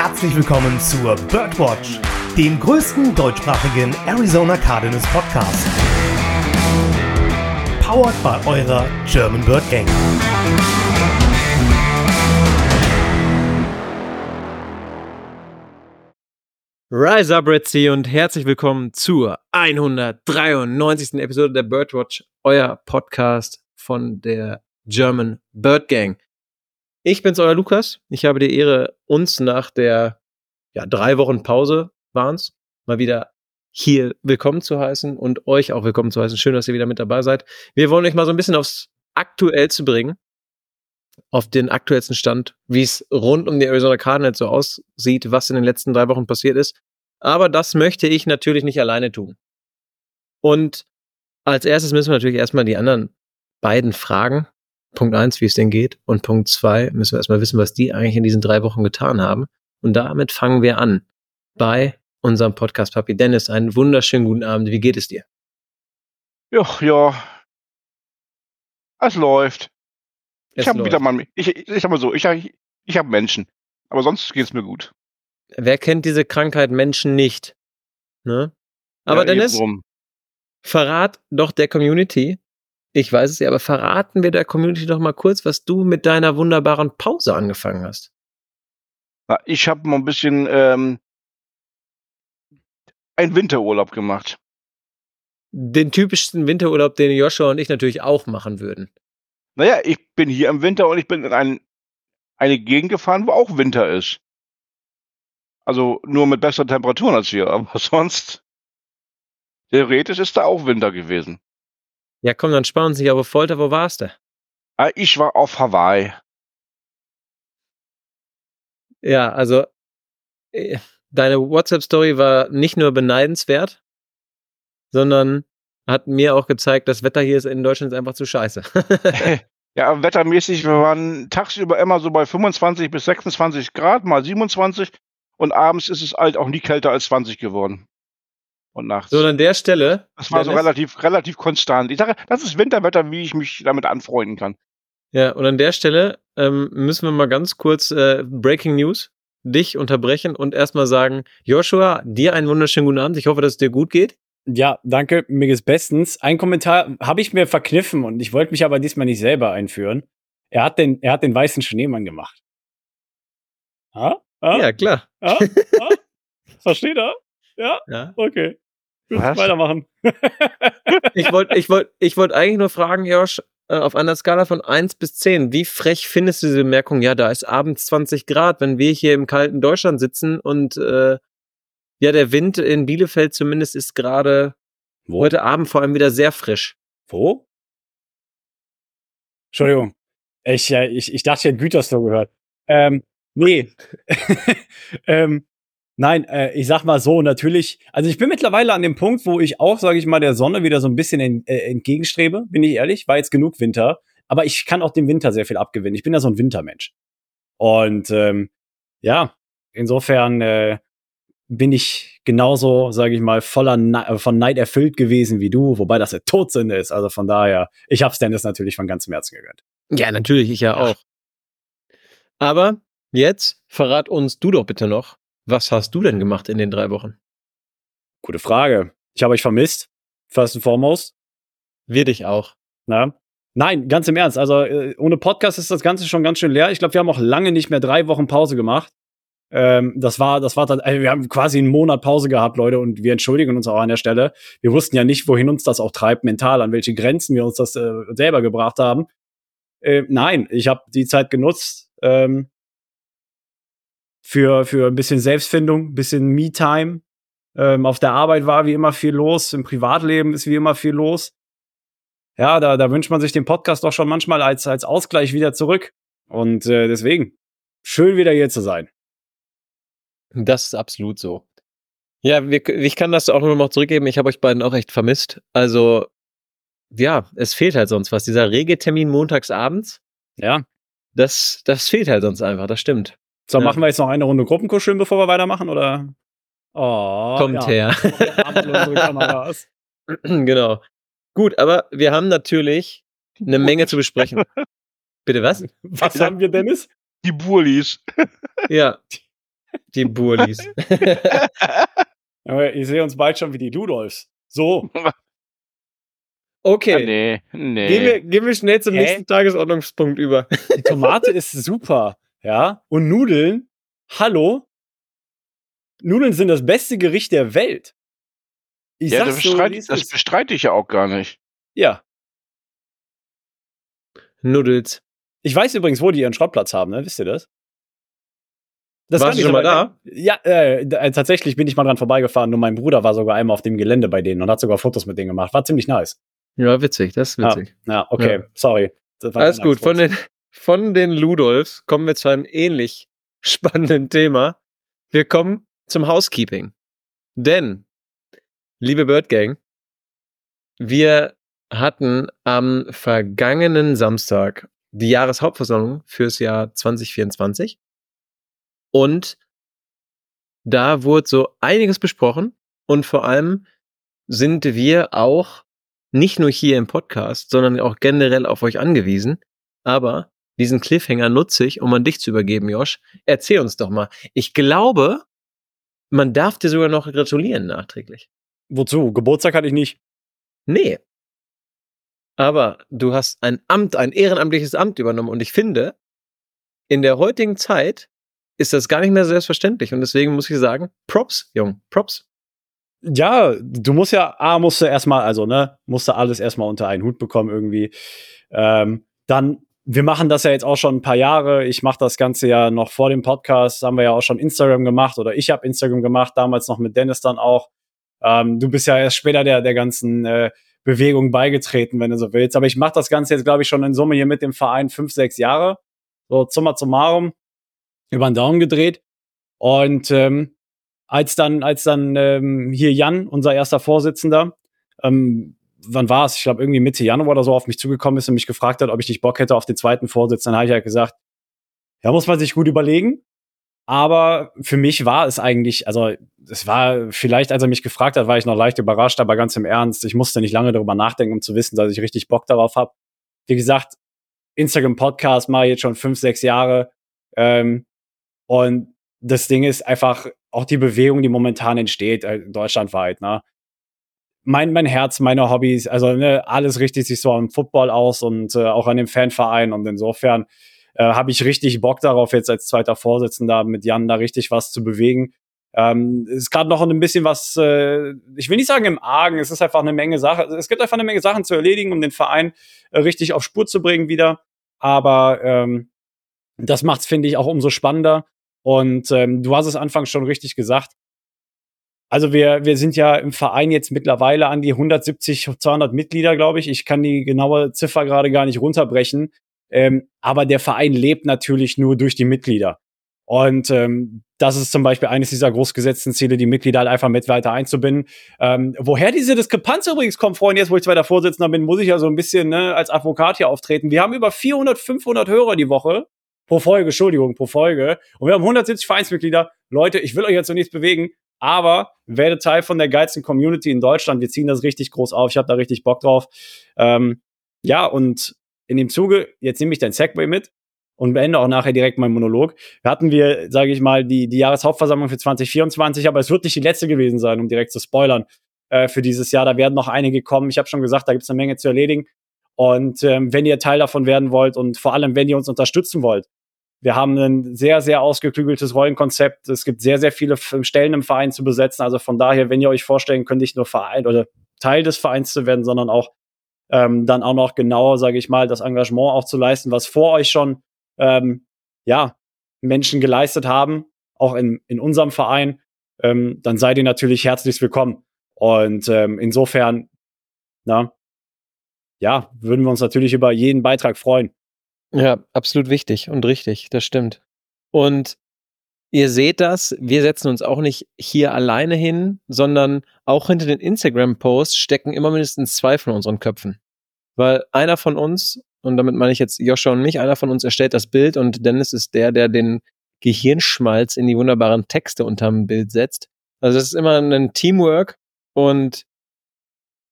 herzlich willkommen zur Birdwatch, dem größten deutschsprachigen Arizona Cardinals Podcast. Powered by eurer German Bird Gang. Rise up, Red Sea, und herzlich willkommen zur 193. Episode der Birdwatch, euer Podcast von der German Bird Gang. Ich bin's, euer Lukas. Ich habe die Ehre, uns nach der ja, drei Wochen Pause waren's, mal wieder hier willkommen zu heißen und euch auch willkommen zu heißen. Schön, dass ihr wieder mit dabei seid. Wir wollen euch mal so ein bisschen aufs Aktuellste bringen, auf den aktuellsten Stand, wie es rund um die Arizona Cardinals so aussieht, was in den letzten drei Wochen passiert ist. Aber das möchte ich natürlich nicht alleine tun. Und als erstes müssen wir natürlich erstmal die anderen beiden fragen. Punkt eins, wie es denn geht. Und Punkt zwei, müssen wir erstmal wissen, was die eigentlich in diesen drei Wochen getan haben. Und damit fangen wir an bei unserem Podcast Papi Dennis. Einen wunderschönen guten Abend. Wie geht es dir? Ja, ja. Es läuft. Es ich habe wieder mal, ich, ich, sag mal so, ich, ich habe Menschen. Aber sonst geht's mir gut. Wer kennt diese Krankheit Menschen nicht? Ne? Aber ja, Dennis, verrat doch der Community, ich weiß es ja, aber verraten wir der Community doch mal kurz, was du mit deiner wunderbaren Pause angefangen hast. Na, Ich habe mal ein bisschen ähm, einen Winterurlaub gemacht. Den typischsten Winterurlaub, den Joshua und ich natürlich auch machen würden. Naja, ich bin hier im Winter und ich bin in ein, eine Gegend gefahren, wo auch Winter ist. Also nur mit besseren Temperaturen als hier, aber sonst theoretisch ist da auch Winter gewesen. Ja, komm, dann sparen uns nicht auf Folter. Wo warst du? Ah, Ich war auf Hawaii. Ja, also äh, deine WhatsApp-Story war nicht nur beneidenswert, sondern hat mir auch gezeigt, das Wetter hier ist in Deutschland ist einfach zu scheiße. Ja, aber wettermäßig, wir waren tagsüber immer so bei 25 bis 26 Grad, mal 27 und abends ist es halt auch nie kälter als 20 geworden. Und nachts. so, an der Stelle. das war so relativ, relativ konstant. Ich sage, das ist Winterwetter, wie ich mich damit anfreunden kann. Ja, und an der Stelle ähm, müssen wir mal ganz kurz äh, Breaking News dich unterbrechen und erstmal sagen, Joshua, dir einen wunderschönen guten Abend. Ich hoffe, dass es dir gut geht. Ja, danke, mir geht's bestens. Ein Kommentar habe ich mir verkniffen und ich wollte mich aber diesmal nicht selber einführen. Er hat den, er hat den weißen Schneemann gemacht. Ah? Ah? Ja, klar. Ah? Ah? Versteht er? Ja? Ja. Okay. Gut, Was? weitermachen. Ich wollte ich wollt, ich wollt eigentlich nur fragen, Josh, äh, auf einer Skala von 1 bis 10, wie frech findest du diese Bemerkung, ja, da ist abends 20 Grad, wenn wir hier im kalten Deutschland sitzen und äh, ja, der Wind in Bielefeld zumindest ist gerade Wo? heute Abend vor allem wieder sehr frisch. Wo? Entschuldigung. Ich, äh, ich, ich dachte, ich hätte Gütersloh gehört. Ähm, nee. ähm, nein, äh, ich sag mal so, natürlich. Also ich bin mittlerweile an dem Punkt, wo ich auch, sage ich mal, der Sonne wieder so ein bisschen en, äh, entgegenstrebe, bin ich ehrlich. War jetzt genug Winter. Aber ich kann auch dem Winter sehr viel abgewinnen. Ich bin ja so ein Wintermensch. Und ähm, ja, insofern äh, bin ich genauso, sage ich mal, voller Ne- von Neid erfüllt gewesen wie du, wobei das eine Todsünde ist. Also von daher, ich hab's Dennis natürlich von ganzem Herzen gegönnt. Ja, natürlich, ich ja auch. Aber jetzt verrat uns du doch bitte noch, was hast du denn gemacht in den drei Wochen? Gute Frage. Ich habe euch vermisst, first and foremost. Wir dich auch. Na? Nein, ganz im Ernst. Also äh, ohne Podcast ist das Ganze schon ganz schön leer. Ich glaube, wir haben auch lange nicht mehr drei Wochen Pause gemacht. Ähm, das war, das war dann, also wir haben quasi einen Monat Pause gehabt, Leute, und wir entschuldigen uns auch an der Stelle. Wir wussten ja nicht, wohin uns das auch treibt, mental, an welche Grenzen wir uns das äh, selber gebracht haben. Äh, nein, ich habe die Zeit genutzt ähm, für, für ein bisschen Selbstfindung, ein bisschen Me-Time. Ähm, auf der Arbeit war wie immer viel los, im Privatleben ist wie immer viel los. Ja, da, da wünscht man sich den Podcast doch schon manchmal als, als Ausgleich wieder zurück. Und äh, deswegen, schön wieder hier zu sein. Das ist absolut so. Ja, wir, ich kann das auch nur noch zurückgeben. Ich habe euch beiden auch echt vermisst. Also, ja, es fehlt halt sonst was. Dieser Regeltermin montags abends, Ja. das, das fehlt halt sonst einfach. Das stimmt. So, Ja. machen wir jetzt noch eine Runde Gruppenkuscheln, bevor wir weitermachen, oder? Oh, Kommt ja. her. Wir haben unsere Kameras. genau. Gut, aber wir haben natürlich eine Menge zu besprechen. Bitte was? Was haben wir, Dennis? Die Burlis. Ja. Die Burlis. Aber ich sehe uns bald schon wie die Ludolfs. So. Okay. Ah, nee, nee. Gehen, wir, gehen wir schnell zum Hä? nächsten Tagesordnungspunkt über. Die Tomate ist super. Ja. Und Nudeln, hallo? Nudeln sind das beste Gericht der Welt. Ich ja, das, so, bestreite, es das bestreite ich ja auch gar nicht. Ja. Nuddels. Ich weiß übrigens, wo die ihren Schrottplatz haben, ne? Wisst ihr das? Das Warst kann du ich schon mal da? Ja, äh, äh, tatsächlich bin ich mal dran vorbeigefahren. Nur mein Bruder war sogar einmal auf dem Gelände bei denen und hat sogar Fotos mit denen gemacht. War ziemlich nice. Ja, witzig, das ist witzig. Ja, okay, sorry. Das war Alles gut. Von den, von den Ludolfs kommen wir zu einem ähnlich spannenden Thema. Wir kommen zum Housekeeping. Denn, liebe Bird Gang, wir hatten am vergangenen Samstag die Jahreshauptversammlung fürs Jahr 2024. Und da wurde so einiges besprochen und vor allem sind wir auch nicht nur hier im Podcast, sondern auch generell auf euch angewiesen. Aber diesen Cliffhanger nutze ich, um an dich zu übergeben, Josh. Erzähl uns doch mal. Ich glaube, man darf dir sogar noch gratulieren nachträglich. Wozu? Geburtstag hatte ich nicht. Nee. Aber du hast ein Amt, ein ehrenamtliches Amt übernommen und ich finde, in der heutigen Zeit ist das gar nicht mehr selbstverständlich und deswegen muss ich sagen, Props, Jung, Props. Ja, du musst ja, A, musst du erstmal, also, ne, musst du alles erstmal unter einen Hut bekommen irgendwie. Ähm, dann, wir machen das ja jetzt auch schon ein paar Jahre. Ich mache das Ganze ja noch vor dem Podcast, haben wir ja auch schon Instagram gemacht oder ich habe Instagram gemacht, damals noch mit Dennis dann auch. Ähm, du bist ja erst später der, der ganzen äh, Bewegung beigetreten, wenn du so willst. Aber ich mache das Ganze jetzt, glaube ich, schon in Summe hier mit dem Verein fünf, sechs Jahre. So, summa summarum, über den Daumen gedreht. Und ähm, als dann, als dann ähm, hier Jan, unser erster Vorsitzender, ähm, wann war es? Ich glaube, irgendwie Mitte Januar oder so auf mich zugekommen ist und mich gefragt hat, ob ich nicht Bock hätte auf den zweiten Vorsitzenden, habe ich halt gesagt, ja, muss man sich gut überlegen. Aber für mich war es eigentlich, also es war vielleicht, als er mich gefragt hat, war ich noch leicht überrascht, aber ganz im Ernst, ich musste nicht lange darüber nachdenken, um zu wissen, dass ich richtig Bock darauf habe. Wie gesagt, Instagram-Podcast mache ich jetzt schon fünf, sechs Jahre. Ähm, und das Ding ist einfach auch die Bewegung, die momentan entsteht, äh, deutschlandweit. Ne? Mein, mein Herz, meine Hobbys, also ne, alles richtet sich so am Football aus und äh, auch an dem Fanverein. Und insofern äh, habe ich richtig Bock darauf, jetzt als zweiter Vorsitzender mit Jan da richtig was zu bewegen. Ähm, ist gerade noch ein bisschen was, äh, ich will nicht sagen im Argen, es ist einfach eine Menge Sachen. Es gibt einfach eine Menge Sachen zu erledigen, um den Verein äh, richtig auf Spur zu bringen wieder. Aber ähm, das macht's, finde ich, auch umso spannender. Und ähm, du hast es anfangs schon richtig gesagt. Also wir, wir sind ja im Verein jetzt mittlerweile an die 170, 200 Mitglieder, glaube ich. Ich kann die genaue Ziffer gerade gar nicht runterbrechen. Ähm, aber der Verein lebt natürlich nur durch die Mitglieder. Und ähm, das ist zum Beispiel eines dieser großgesetzten Ziele, die Mitglieder halt einfach mit weiter einzubinden. Ähm, woher diese Diskrepanz übrigens kommt, Freunde, jetzt wo ich zweiter Vorsitzender bin, muss ich ja so ein bisschen ne, als Advokat hier auftreten. Wir haben über 400, 500 Hörer die Woche pro Folge, Entschuldigung, pro Folge. Und wir haben 170 Vereinsmitglieder. Leute, ich will euch jetzt noch nichts bewegen, aber werde Teil von der geilsten Community in Deutschland. Wir ziehen das richtig groß auf. Ich habe da richtig Bock drauf. Ähm, ja, und in dem Zuge, jetzt nehme ich dein Segway mit und beende auch nachher direkt meinen Monolog. Hatten wir, sage ich mal, die, die Jahreshauptversammlung für 2024, aber es wird nicht die letzte gewesen sein, um direkt zu spoilern äh, für dieses Jahr. Da werden noch einige kommen. Ich habe schon gesagt, da gibt es eine Menge zu erledigen. Und ähm, wenn ihr Teil davon werden wollt und vor allem, wenn ihr uns unterstützen wollt, wir haben ein sehr, sehr ausgeklügeltes Rollenkonzept. Es gibt sehr, sehr viele Stellen im Verein zu besetzen. Also von daher, wenn ihr euch vorstellen könnt, nicht nur Verein oder Teil des Vereins zu werden, sondern auch ähm, dann auch noch genauer, sage ich mal, das Engagement auch zu leisten, was vor euch schon ähm, ja Menschen geleistet haben, auch in, in unserem Verein, ähm, dann seid ihr natürlich herzlich willkommen. Und ähm, insofern, na, ja, würden wir uns natürlich über jeden Beitrag freuen. Ja, absolut wichtig und richtig, das stimmt. Und ihr seht das, wir setzen uns auch nicht hier alleine hin, sondern auch hinter den Instagram-Posts stecken immer mindestens zwei von unseren Köpfen. Weil einer von uns, und damit meine ich jetzt Joscha und mich, einer von uns erstellt das Bild und Dennis ist der, der den Gehirnschmalz in die wunderbaren Texte unterm Bild setzt. Also es ist immer ein Teamwork und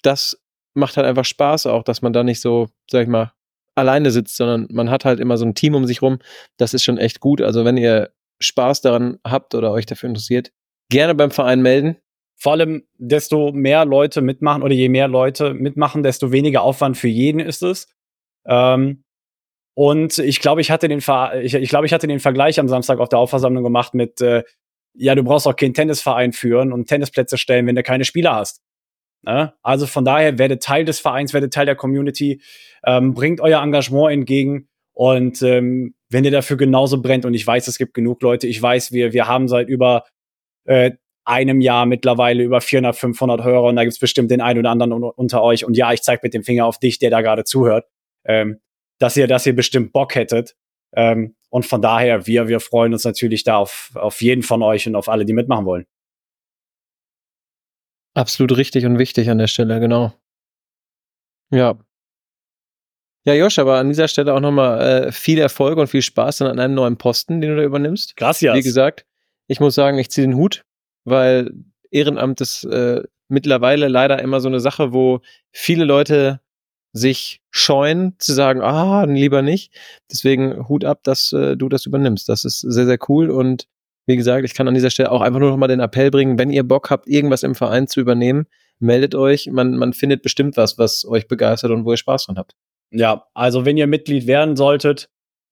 das macht halt einfach Spaß auch, dass man da nicht so, sag ich mal, alleine sitzt, sondern man hat halt immer so ein Team um sich rum. Das ist schon echt gut. Also wenn ihr Spaß daran habt oder euch dafür interessiert, gerne beim Verein melden. Vor allem, desto mehr Leute mitmachen oder je mehr Leute mitmachen, desto weniger Aufwand für jeden ist es. Ähm, und ich glaube, ich hatte den Ver ich, ich glaube, ich hatte den Vergleich am Samstag auf der Aufversammlung gemacht mit, äh, ja, du brauchst auch keinen Tennisverein führen und Tennisplätze stellen, wenn du keine Spieler hast. Ne? Also von daher werdet Teil des Vereins, werdet Teil der Community, ähm, bringt euer Engagement entgegen und ähm, wenn ihr dafür genauso brennt und ich weiß, es gibt genug Leute, ich weiß, wir, wir haben seit über äh, einem Jahr mittlerweile über 400, 500 Hörer und da gibt's bestimmt den einen oder anderen unter euch und ja, ich zeige mit dem Finger auf dich, der da gerade zuhört, ähm, dass ihr, dass ihr bestimmt Bock hättet ähm, und von daher, wir, wir freuen uns natürlich da auf, auf jeden von euch und auf alle, die mitmachen wollen. Absolut richtig und wichtig an der Stelle, genau. Ja. Ja, Josh, aber an dieser Stelle auch nochmal äh, viel Erfolg und viel Spaß an einem neuen Posten, den du da übernimmst. Gracias. Wie gesagt, ich muss sagen, ich ziehe den Hut, weil Ehrenamt ist äh, mittlerweile leider immer so eine Sache, wo viele Leute sich scheuen zu sagen, ah, lieber nicht. Deswegen Hut ab, dass äh, du das übernimmst. Das ist sehr, sehr cool und wie gesagt, ich kann an dieser Stelle auch einfach nur noch mal den Appell bringen, wenn ihr Bock habt, irgendwas im Verein zu übernehmen, meldet euch. Man, man findet bestimmt was, was euch begeistert und wo ihr Spaß dran habt. Ja, also wenn ihr Mitglied werden solltet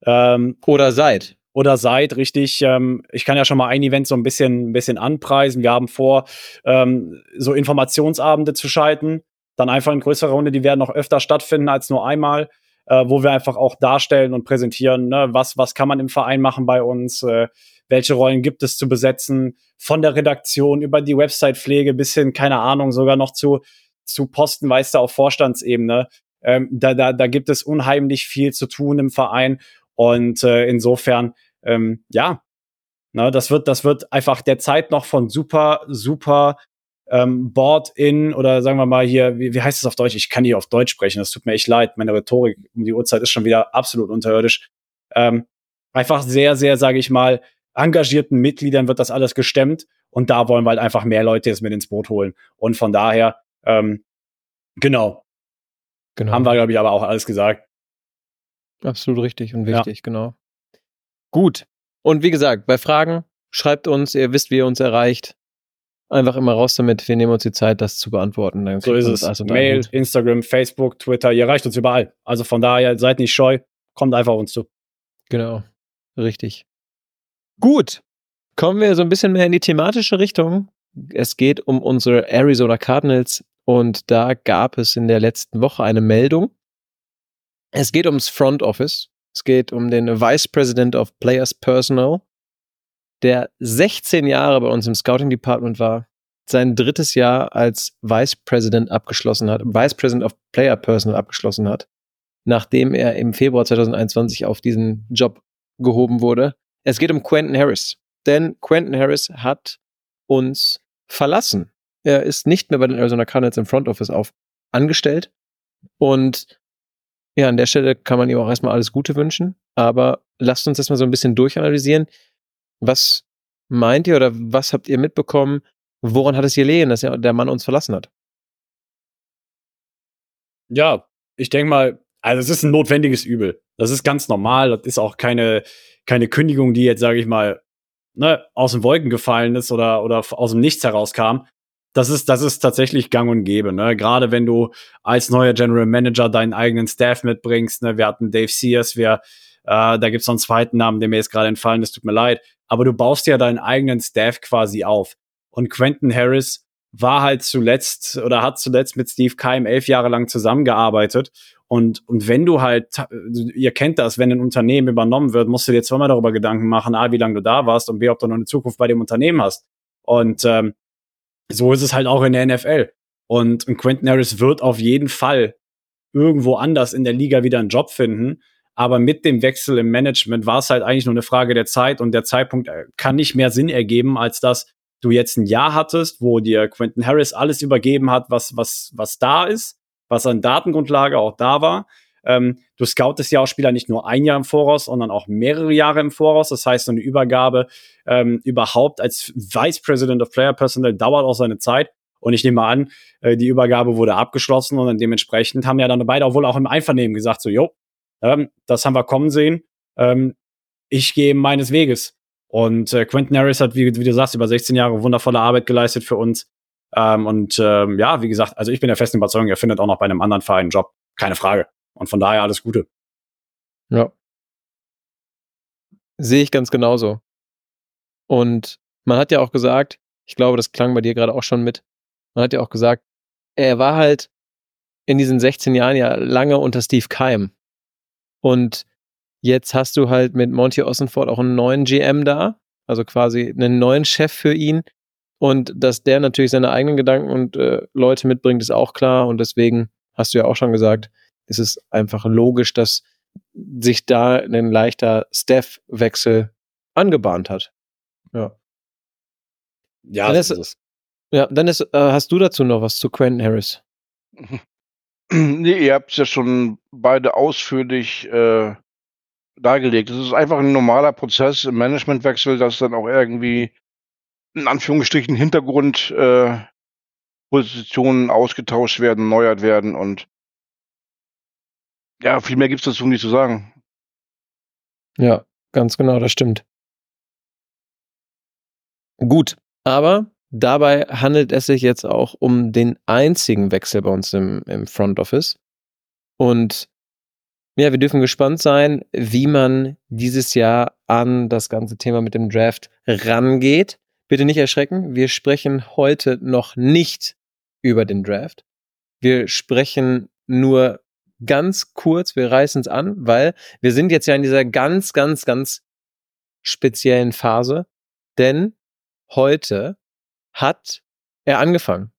ähm, oder seid. Oder seid, richtig. Ähm, ich kann ja schon mal ein Event so ein bisschen, ein bisschen anpreisen. Wir haben vor, ähm, so Informationsabende zu schalten. Dann einfach in größerer Runde, die werden noch öfter stattfinden als nur einmal, äh, wo wir einfach auch darstellen und präsentieren, ne, was, was kann man im Verein machen bei uns, äh, welche Rollen gibt es zu besetzen, von der Redaktion über die Website-Pflege bis hin, keine Ahnung, sogar noch zu, zu Posten, weißt du, auf Vorstandsebene. Ähm, da, da, da gibt es unheimlich viel zu tun im Verein. Und äh, insofern, ähm, ja, ne, das wird, das wird einfach der Zeit noch von super, super ähm, Board-in oder sagen wir mal hier, wie, wie heißt es auf Deutsch? Ich kann hier auf Deutsch sprechen, das tut mir echt leid. Meine Rhetorik um die Uhrzeit ist schon wieder absolut unterirdisch. Ähm, einfach sehr, sehr, sage ich mal, engagierten Mitgliedern wird das alles gestemmt und da wollen wir halt einfach mehr Leute jetzt mit ins Boot holen. Und von daher, ähm, genau. genau. Haben wir, glaube ich, aber auch alles gesagt. Absolut richtig und wichtig, ja. genau. Gut. Und wie gesagt, bei Fragen schreibt uns, ihr wisst, wie ihr uns erreicht. Einfach immer raus damit. Wir nehmen uns die Zeit, das zu beantworten. Dann so ist es. Also Mail, Instagram, Facebook, Twitter, ihr erreicht uns überall. Also von daher, seid nicht scheu, kommt einfach auf uns zu. Genau. Richtig. Gut, kommen wir so ein bisschen mehr in die thematische Richtung. Es geht um unsere Arizona Cardinals und da gab es in der letzten Woche eine Meldung. Es geht ums Front Office. Es geht um den Vice President of Players Personnel, der 16 Jahre bei uns im Scouting Department war, sein drittes Jahr als Vice President abgeschlossen hat, Vice President of Player Personnel abgeschlossen hat, nachdem er im Februar 2021 auf diesen Job gehoben wurde es geht um Quentin Harris. Denn Quentin Harris hat uns verlassen. Er ist nicht mehr bei den Arizona Cardinals im Front Office auf angestellt. Und ja, an der Stelle kann man ihm auch erstmal alles Gute wünschen. Aber lasst uns das mal so ein bisschen durchanalysieren. Was meint ihr oder was habt ihr mitbekommen? Woran hat es gelegen, dass der Mann uns verlassen hat? Ja, ich denke mal, also es ist ein notwendiges Übel. Das ist ganz normal. Das ist auch keine, keine Kündigung, die jetzt, sage ich mal, ne, aus den Wolken gefallen ist oder, oder aus dem Nichts herauskam. Das ist, das ist tatsächlich gang und gäbe, ne? Gerade wenn du als neuer General Manager deinen eigenen Staff mitbringst, ne? Wir hatten Dave Sears, wir, äh, da gibt's noch einen zweiten Namen, der mir jetzt gerade entfallen ist, tut mir leid. Aber du baust ja deinen eigenen Staff quasi auf. Und Quentin Harris war halt zuletzt oder hat zuletzt mit Steve Keim elf Jahre lang zusammengearbeitet und, und wenn du halt, ihr kennt das, wenn ein Unternehmen übernommen wird, musst du dir zweimal darüber Gedanken machen, A, wie lange du da warst und B, ob du noch eine Zukunft bei dem Unternehmen hast. Und ähm, so ist es halt auch in der NFL. Und, und Quentin Harris wird auf jeden Fall irgendwo anders in der Liga wieder einen Job finden. Aber mit dem Wechsel im Management war es halt eigentlich nur eine Frage der Zeit und der Zeitpunkt äh, kann nicht mehr Sinn ergeben, als dass du jetzt ein Jahr hattest, wo dir Quentin Harris alles übergeben hat, was, was, was da ist was an Datengrundlage auch da war. Ähm, du scoutest ja auch Spieler nicht nur ein Jahr im Voraus, sondern auch mehrere Jahre im Voraus. Das heißt, so eine Übergabe ähm, überhaupt als Vice President of Player Personnel dauert auch seine Zeit. Und ich nehme an, äh, die Übergabe wurde abgeschlossen und dementsprechend haben ja dann beide auch wohl auch im Einvernehmen gesagt, so, jo, ähm, das haben wir kommen sehen. Ähm, ich gehe meines Weges. Und äh, Quentin Harris hat, wie, wie, du sagst, über 16 Jahre wundervolle Arbeit geleistet für uns. Ähm, und ähm, ja, wie gesagt, also ich bin der festen Überzeugung, er findet auch noch bei einem anderen Verein einen Job. Keine Frage. Und von daher alles Gute. Ja. Sehe ich ganz genauso. Und man hat ja auch gesagt, ich glaube, das klang bei dir gerade auch schon mit, man hat ja auch gesagt, er war halt in diesen 16 Jahren ja lange unter Steve Keim. Und jetzt hast du halt mit Monty Ossenford auch einen neuen GM da, also quasi einen neuen Chef für ihn. Und dass der natürlich seine eigenen Gedanken und äh, Leute mitbringt, ist auch klar. Und deswegen hast du ja auch schon gesagt, ist es einfach logisch, dass sich da ein leichter Staff-Wechsel angebahnt hat. Ja. Ja, Dann das ist- ist es. Ja, dann ist, äh, hast du dazu noch was zu Quentin Harris? Nee, ihr habt es ja schon beide ausführlich äh, dargelegt. Es ist einfach ein normaler Prozess im Managementwechsel, dass dann auch irgendwie in Anführungsstrichen Hintergrund äh, ausgetauscht werden, erneuert werden und ja, viel mehr gibt's dazu nicht zu sagen. Ja, ganz genau, das stimmt. Gut, aber dabei handelt es sich jetzt auch um den einzigen Wechsel bei uns im, im Front Office. Und ja, wir dürfen gespannt sein, wie man dieses Jahr an das ganze Thema mit dem Draft rangeht. Bitte nicht erschrecken, wir sprechen heute noch nicht über den Draft. Wir sprechen nur ganz kurz, wir reißen es an, weil wir sind jetzt ja in dieser ganz, ganz, ganz speziellen Phase, denn heute hat er angefangen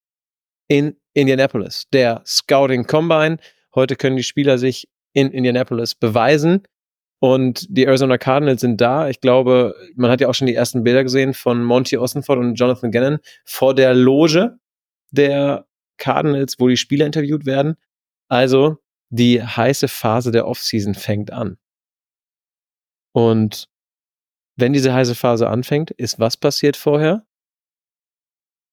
in Indianapolis, der Scouting Combine. Heute können die Spieler sich in Indianapolis beweisen und die Arizona Cardinals sind da. Ich glaube, man hat ja auch schon die ersten Bilder gesehen von Monty Ossenford und Jonathan Gannon vor der Loge der Cardinals, wo die Spieler interviewt werden. Also die heiße Phase der Offseason fängt an. Und wenn diese heiße Phase anfängt, ist was passiert vorher?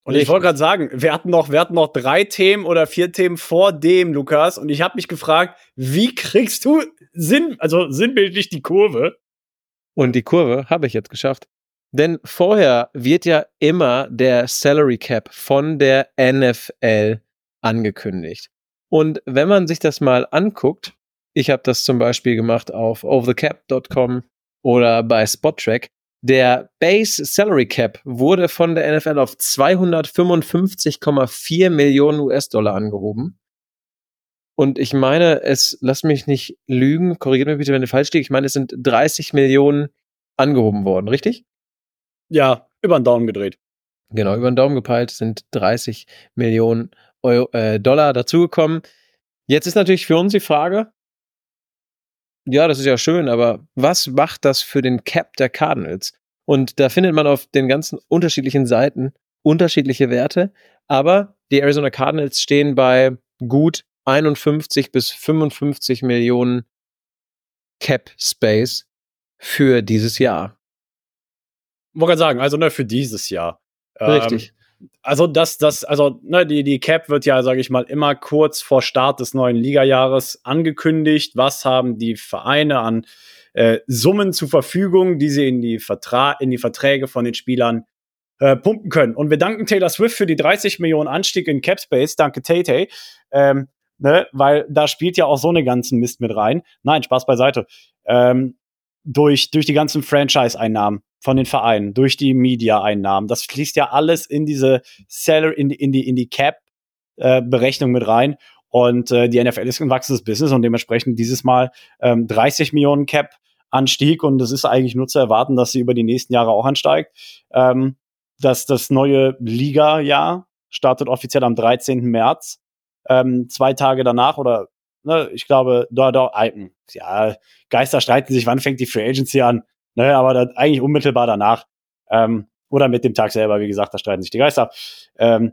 Und ich wollte gerade sagen, wir hatten, noch, wir hatten noch drei Themen oder vier Themen vor dem, Lukas. Und ich habe mich gefragt, wie kriegst du Sinn, also sinnbildlich die Kurve? Und die Kurve habe ich jetzt geschafft. Denn vorher wird ja immer der Salary Cap von der NFL angekündigt. Und wenn man sich das mal anguckt, ich habe das zum Beispiel gemacht auf overthecap.com oder bei SpotTrack, der Base Salary Cap wurde von der NFL auf 255,4 Millionen US-Dollar angehoben. Und ich meine, es, lass mich nicht lügen, korrigiert mich bitte, wenn ich falsch liege, ich meine, es sind 30 Millionen angehoben worden, richtig? Ja, über den Daumen gedreht. Genau, über den Daumen gepeilt sind 30 Millionen Euro, äh, Dollar dazugekommen. Jetzt ist natürlich für uns die Frage, ja, das ist ja schön, aber was macht das für den Cap der Cardinals? Und da findet man auf den ganzen unterschiedlichen Seiten unterschiedliche Werte, aber die Arizona Cardinals stehen bei gut 51 bis 55 Millionen Cap Space für dieses Jahr. Wollte gerade sagen, also ne, für dieses Jahr. Richtig. Ähm, also das, das, also ne, die, die Cap wird ja, sage ich mal, immer kurz vor Start des neuen Ligajahres angekündigt. Was haben die Vereine an äh, Summen zur Verfügung, die sie in die, Vertra in die Verträge von den Spielern äh, pumpen können. Und wir danken Taylor Swift für die 30 Millionen Anstieg in Cap Space. Danke Tay Tay. Ähm, ne, weil da spielt ja auch so eine ganzen Mist mit rein. Nein, Spaß beiseite. Ähm, durch, durch die ganzen Franchise-Einnahmen von den Vereinen, durch die Media-Einnahmen. Das fließt ja alles in diese Salary, in in die, in die Cap-Berechnung mit rein. Und äh, die NFL ist ein wachsendes Business und dementsprechend dieses Mal ähm, 30 Millionen Cap-Anstieg. Und es ist eigentlich nur zu erwarten, dass sie über die nächsten Jahre auch ansteigt. Ähm, dass das neue Liga-Jahr startet offiziell am 13. März. Ähm, zwei Tage danach oder ne, ich glaube, da, da, ja, Geister streiten sich, wann fängt die Free Agency an? Ne, aber da, eigentlich unmittelbar danach. Ähm, oder mit dem Tag selber, wie gesagt, da streiten sich die Geister. Ähm,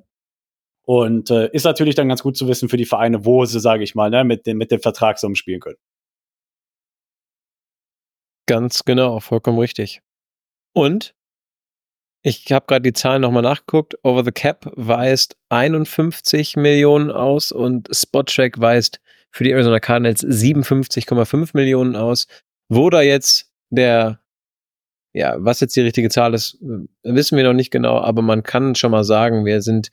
und äh, ist natürlich dann ganz gut zu wissen für die Vereine, wo sie, sage ich mal, ne, mit, dem, mit dem Vertragssummen spielen können. Ganz genau, vollkommen richtig. Und ich habe gerade die Zahlen nochmal nachgeguckt. Over the Cap weist 51 Millionen aus und Spottrack weist für die Arizona Cardinals 57,5 Millionen aus. Wo da jetzt der ja, was jetzt die richtige Zahl ist, wissen wir noch nicht genau, aber man kann schon mal sagen, wir sind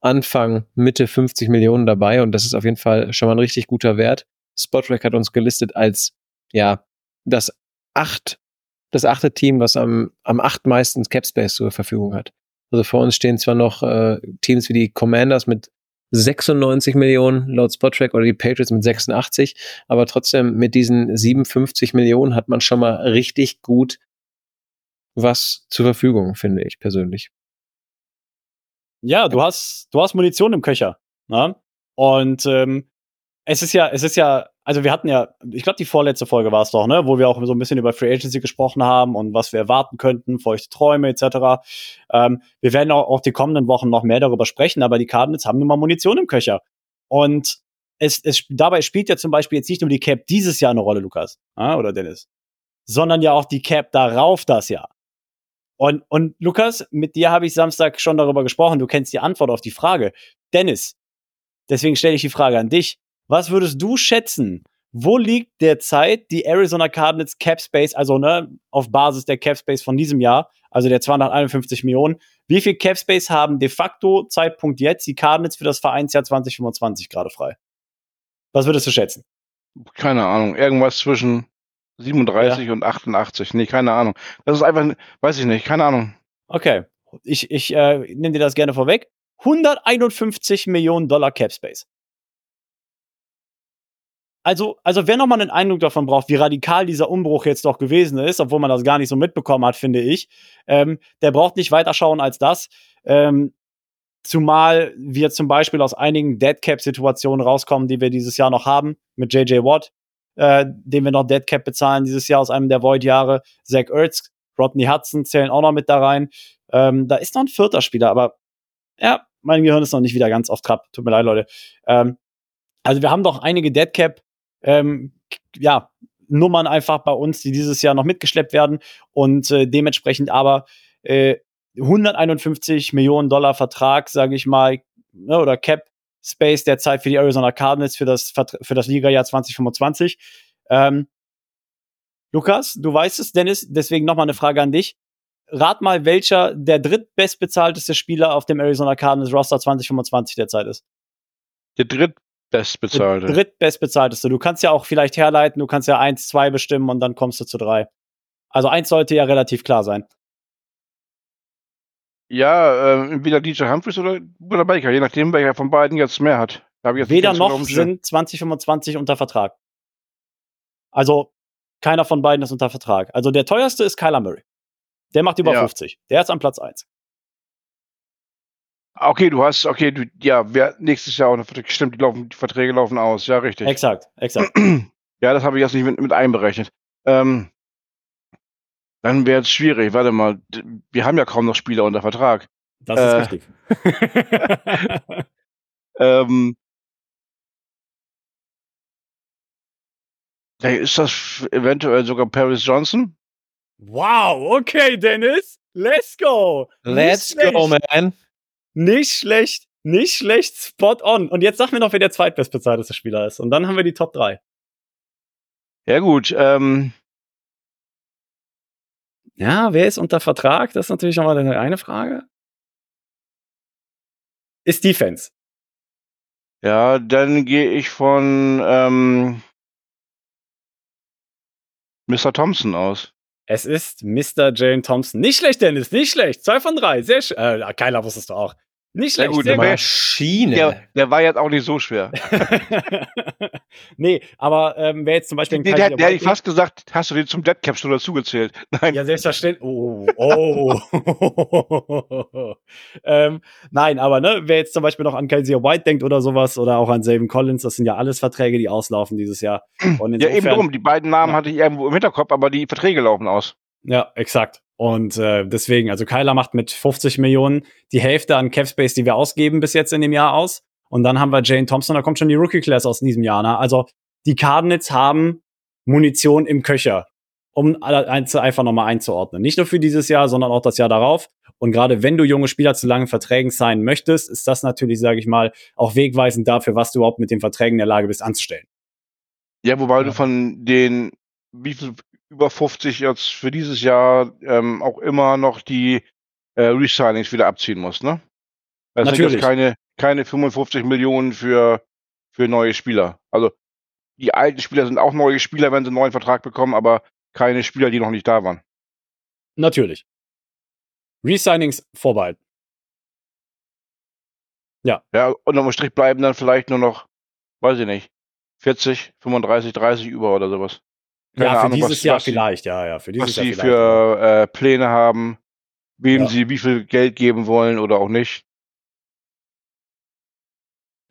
Anfang, Mitte 50 Millionen dabei und das ist auf jeden Fall schon mal ein richtig guter Wert. Spotrack hat uns gelistet als, ja, das acht, das achte Team, was am, am achtmeisten Capspace zur Verfügung hat. Also vor uns stehen zwar noch äh, Teams wie die Commanders mit 96 Millionen laut Spottrack oder die Patriots mit 86, aber trotzdem mit diesen 57 Millionen hat man schon mal richtig gut was zur Verfügung, finde ich persönlich. Ja, du hast, du hast Munition im Köcher. Ne? Und ähm, es ist ja, es ist ja, also wir hatten ja, ich glaube, die vorletzte Folge war es doch, ne, wo wir auch so ein bisschen über Free Agency gesprochen haben und was wir erwarten könnten, feuchte Träume etc. Ähm, wir werden auch, auch die kommenden Wochen noch mehr darüber sprechen, aber die Cardinals haben nun mal Munition im Köcher. Und es, es dabei spielt ja zum Beispiel jetzt nicht nur die Cap dieses Jahr eine Rolle, Lukas, ja, oder Dennis, sondern ja auch die Cap darauf das Jahr. Und, und Lukas, mit dir habe ich Samstag schon darüber gesprochen. Du kennst die Antwort auf die Frage. Dennis, deswegen stelle ich die Frage an dich. Was würdest du schätzen? Wo liegt derzeit die Arizona Cardinals Cap Space, also ne, auf Basis der Cap Space von diesem Jahr, also der 251 Millionen? Wie viel Cap Space haben de facto Zeitpunkt jetzt die Cardinals für das Vereinsjahr 2025 gerade frei? Was würdest du schätzen? Keine Ahnung, irgendwas zwischen 37 ja. und 88. Nee, keine Ahnung. Das ist einfach, weiß ich nicht, keine Ahnung. Okay. Ich, ich äh, nehme dir das gerne vorweg. 151 Millionen Dollar Cap Space. Also, also wer nochmal einen Eindruck davon braucht, wie radikal dieser Umbruch jetzt doch gewesen ist, obwohl man das gar nicht so mitbekommen hat, finde ich, ähm, der braucht nicht weiter schauen als das. Ähm, zumal wir zum Beispiel aus einigen Dead Cap Situationen rauskommen, die wir dieses Jahr noch haben, mit JJ Watt, äh, den wir noch Dead Cap bezahlen dieses Jahr aus einem der Void-Jahre. Zach Ertz, Rodney Hudson zählen auch noch mit da rein. Ähm, da ist noch ein vierter Spieler, aber ja, mein Gehirn ist noch nicht wieder ganz auf Trab. Tut mir leid, Leute. Ähm, also wir haben doch einige Dead Cap, ähm, ja, Nummern einfach bei uns, die dieses Jahr noch mitgeschleppt werden und äh, dementsprechend aber äh, 151 Millionen Dollar Vertrag, sage ich mal, ne, oder Cap Space derzeit für die Arizona Cardinals für das, für das Liga-Jahr 2025. Ähm, Lukas, du weißt es, Dennis, deswegen nochmal eine Frage an dich. Rat mal, welcher der drittbestbezahlteste Spieler auf dem Arizona Cardinals Roster 2025 derzeit ist. Der drittbestbezahlte. Der drittbestbezahlteste. Du kannst ja auch vielleicht herleiten, du kannst ja eins, zwei bestimmen und dann kommst du zu drei. Also eins sollte ja relativ klar sein. Ja, äh, entweder DJ Humphries oder, oder Baker, je nachdem, welcher von beiden jetzt mehr hat. Jetzt Weder noch sind 2025 unter Vertrag. Also keiner von beiden ist unter Vertrag. Also der teuerste ist Kyler Murray. Der macht über ja. 50. Der ist am Platz 1. Okay, du hast, okay, du, ja, wer, nächstes Jahr auch, stimmt, die, laufen, die Verträge laufen aus, ja, richtig. Exakt, exakt. ja, das habe ich jetzt nicht mit, mit einberechnet. Ähm, dann wäre es schwierig. Warte mal, wir haben ja kaum noch Spieler unter Vertrag. Das ist äh, richtig. ähm, ist das eventuell sogar Paris Johnson? Wow, okay, Dennis. Let's go. Let's go, man. Nicht schlecht, nicht schlecht, spot on. Und jetzt sag mir noch, wer der zweitbestbezahlteste Spieler ist. Und dann haben wir die Top 3. Ja, gut. Ähm, ja, wer ist unter Vertrag? Das ist natürlich nochmal eine Frage. Ist Defense. Ja, dann gehe ich von ähm, Mr. Thompson aus. Es ist Mr. Jane Thompson. Nicht schlecht, Dennis, nicht schlecht. Zwei von drei. Sehr schön. Äh, Keiler wusstest du auch. Nicht schlecht. Gut, sehr Maschine. Der, der, war jetzt auch nicht so schwer. nee, aber ähm, wer jetzt zum Beispiel. Nee, der, der hätte ich fast gesagt, hast du den zum Deadcap schon dazugezählt? Nein. Ja, selbstverständlich. Oh, oh. ähm, nein, aber ne, wer jetzt zum Beispiel noch an Kaiser White denkt oder sowas oder auch an Savin Collins, das sind ja alles Verträge, die auslaufen dieses Jahr. Und ja, eben drum. Die beiden Namen ja. hatte ich irgendwo im Hinterkopf, aber die Verträge laufen aus. Ja, exakt. Und äh, deswegen, also Kyler macht mit 50 Millionen die Hälfte an Capspace, die wir ausgeben bis jetzt in dem Jahr aus. Und dann haben wir Jane Thompson, da kommt schon die Rookie Class aus diesem Jahr. Ne? Also die Cardinals haben Munition im Köcher, um einfach nochmal einzuordnen. Nicht nur für dieses Jahr, sondern auch das Jahr darauf. Und gerade wenn du junge Spieler zu langen Verträgen sein möchtest, ist das natürlich, sage ich mal, auch wegweisend dafür, was du überhaupt mit den Verträgen in der Lage bist anzustellen. Ja, wobei ja. du von den, wie viel über 50 jetzt für dieses Jahr ähm, auch immer noch die äh, Resignings wieder abziehen muss, ne? Das sind Natürlich. jetzt keine, keine 55 Millionen für, für neue Spieler. Also die alten Spieler sind auch neue Spieler, wenn sie einen neuen Vertrag bekommen, aber keine Spieler, die noch nicht da waren. Natürlich. Resignings vorbehalten. Ja, und am Strich bleiben dann vielleicht nur noch, weiß ich nicht, 40, 35, 30 über oder sowas. Keine ja, für Ahnung, dieses was- Jahr was sie- vielleicht, ja, ja. Für dieses Was Jahr sie vielleicht. für äh, Pläne haben, wem Ja. sie wie viel Geld geben wollen oder auch nicht.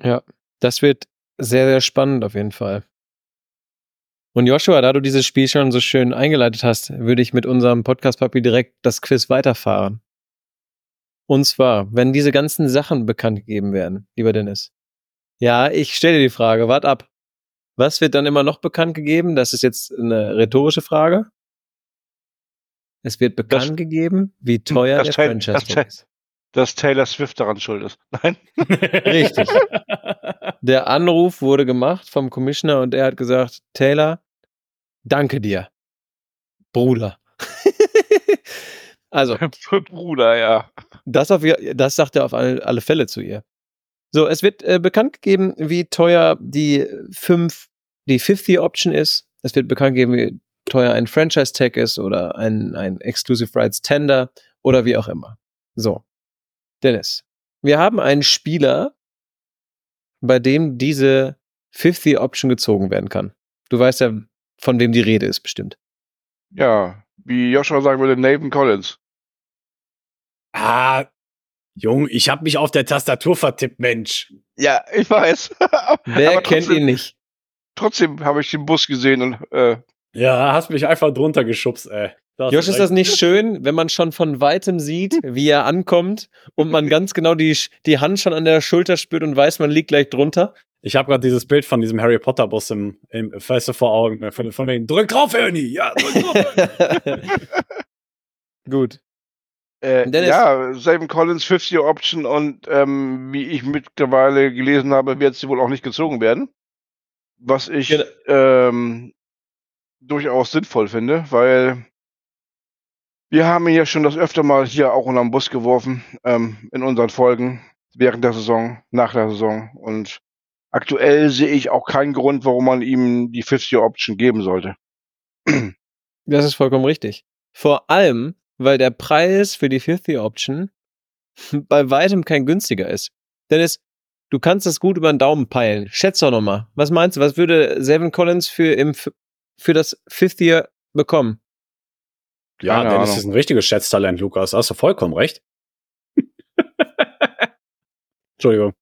Ja, das wird sehr, sehr spannend auf jeden Fall. Und Joshua, da du dieses Spiel schon so schön eingeleitet hast, würde ich mit unserem Podcast-Papi direkt das Quiz weiterfahren. Und zwar, wenn diese ganzen Sachen bekannt gegeben werden, lieber Dennis. Ja, ich stelle dir die Frage, wart ab. Was wird dann immer noch bekannt gegeben? Das ist jetzt eine rhetorische Frage. Es wird bekannt gegeben, wie teuer das der Teil- Franchise das ist. Dass Taylor Swift daran schuld ist. Nein? Richtig. Der Anruf wurde gemacht vom Commissioner und er hat gesagt, Taylor, danke dir, Bruder. also, Bruder, ja. das, auf, das sagt er auf alle, alle Fälle zu ihr. So, es wird äh, bekannt gegeben, wie teuer die fünf, die 50 Option ist. Es wird bekannt gegeben, wie teuer ein Franchise Tag ist oder ein, ein Exclusive Rights Tender oder wie auch immer. So. Dennis, wir haben einen Spieler, bei dem diese 50 Option gezogen werden kann. Du weißt ja, von wem die Rede ist, bestimmt. Ja, wie Joshua sagen würde, Nathan Collins. ah, Jung, ich habe mich auf der Tastatur vertippt, Mensch. Ja, ich weiß. Wer Aber kennt trotzdem- ihn nicht? Trotzdem habe ich den Bus gesehen und äh, Ja, hast mich einfach drunter geschubst, ey. Das Josh, ist das nicht schön, wenn man schon von weitem sieht, wie er ankommt und man ganz genau die, die Hand schon an der Schulter spürt und weiß, man liegt gleich drunter? Ich habe gerade dieses Bild von diesem Harry Potter Bus im, im weißt du, vor Augen. ne, Von, von wegen, drück drauf, Ernie! Ja, drück drauf! Ernie! Gut. Äh, ja, Savin Collins 50 Option und ähm, wie ich mittlerweile gelesen habe, wird sie wohl auch nicht gezogen werden. Was ich Genau. ähm, durchaus sinnvoll finde, weil wir haben ihn ja schon das öfter mal hier auch unterm Bus geworfen ähm, in unseren Folgen während der Saison, nach der Saison und aktuell sehe ich auch keinen Grund, warum man ihm die 50 Option geben sollte. Das ist vollkommen richtig. Vor allem, weil der Preis für die 50 Option bei weitem kein günstiger ist. Dennis, du kannst das gut über den Daumen peilen. Schätz doch nochmal. Was meinst du, was würde Seven Collins für, im, für das 50er bekommen? Ja, Keine Dennis Ahnung. ist ein richtiges Schätztalent, Lukas. Hast du vollkommen recht. Entschuldigung.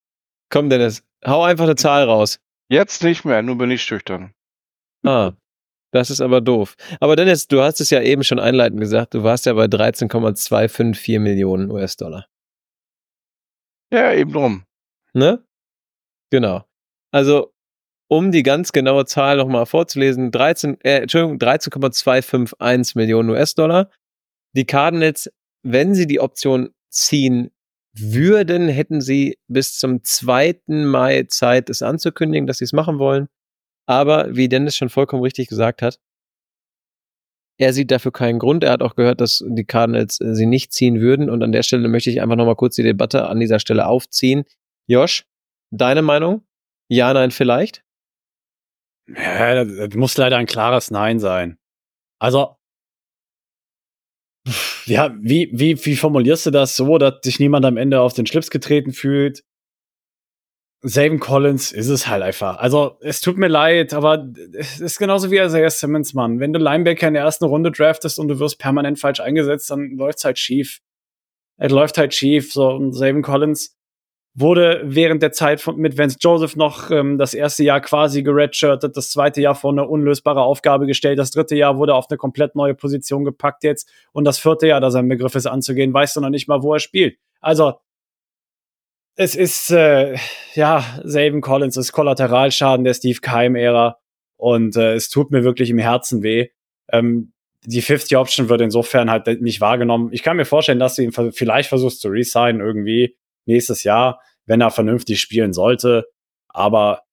Komm, Dennis, hau einfach eine Zahl raus. Jetzt nicht mehr, nur bin ich schüchtern. Ah, das ist aber doof. Aber Dennis, du hast es ja eben schon einleitend gesagt, du warst ja bei 13,254 Millionen US-Dollar. Ja, eben drum. Ne? Genau. Also, um die ganz genaue Zahl nochmal vorzulesen, 13, äh, Entschuldigung, 13,251 Millionen US-Dollar. Die Cardinals, wenn sie die Option ziehen würden, hätten sie bis zum 2. Mai Zeit, es anzukündigen, dass sie es machen wollen. Aber wie Dennis schon vollkommen richtig gesagt hat, er sieht dafür keinen Grund. Er hat auch gehört, dass die Cardinals äh, sie nicht ziehen würden. Und an der Stelle möchte ich einfach nochmal kurz die Debatte an dieser Stelle aufziehen. Josh, deine Meinung? Ja, nein, vielleicht? Ja, das, muss leider ein klares Nein sein. Also, ja, wie, wie, wie formulierst du das so, dass sich niemand am Ende auf den Schlips getreten fühlt? Savin Collins ist es halt einfach. Also, es tut mir leid, aber es ist genauso wie Isaiah Simmons, Mann. Wenn du Linebacker in der ersten Runde draftest und du wirst permanent falsch eingesetzt, dann läuft's halt schief. Es läuft halt schief. So, und Savin Collins wurde während der Zeit von, mit Vance Joseph noch ähm, das erste Jahr quasi geredshirtet, das zweite Jahr vor eine unlösbare Aufgabe gestellt, das dritte Jahr wurde auf eine komplett neue Position gepackt jetzt und das vierte Jahr, da sein Begriff ist anzugehen, weißt du noch nicht mal, wo er spielt. Also, es ist, äh, ja, Savin Collins ist Kollateralschaden der Steve Keim-Ära und äh, es tut mir wirklich im Herzen weh. Ähm, die 50 Option wird insofern halt nicht wahrgenommen. Ich kann mir vorstellen, dass du ihn vielleicht versuchst zu resignen irgendwie nächstes Jahr, wenn er vernünftig spielen sollte. Aber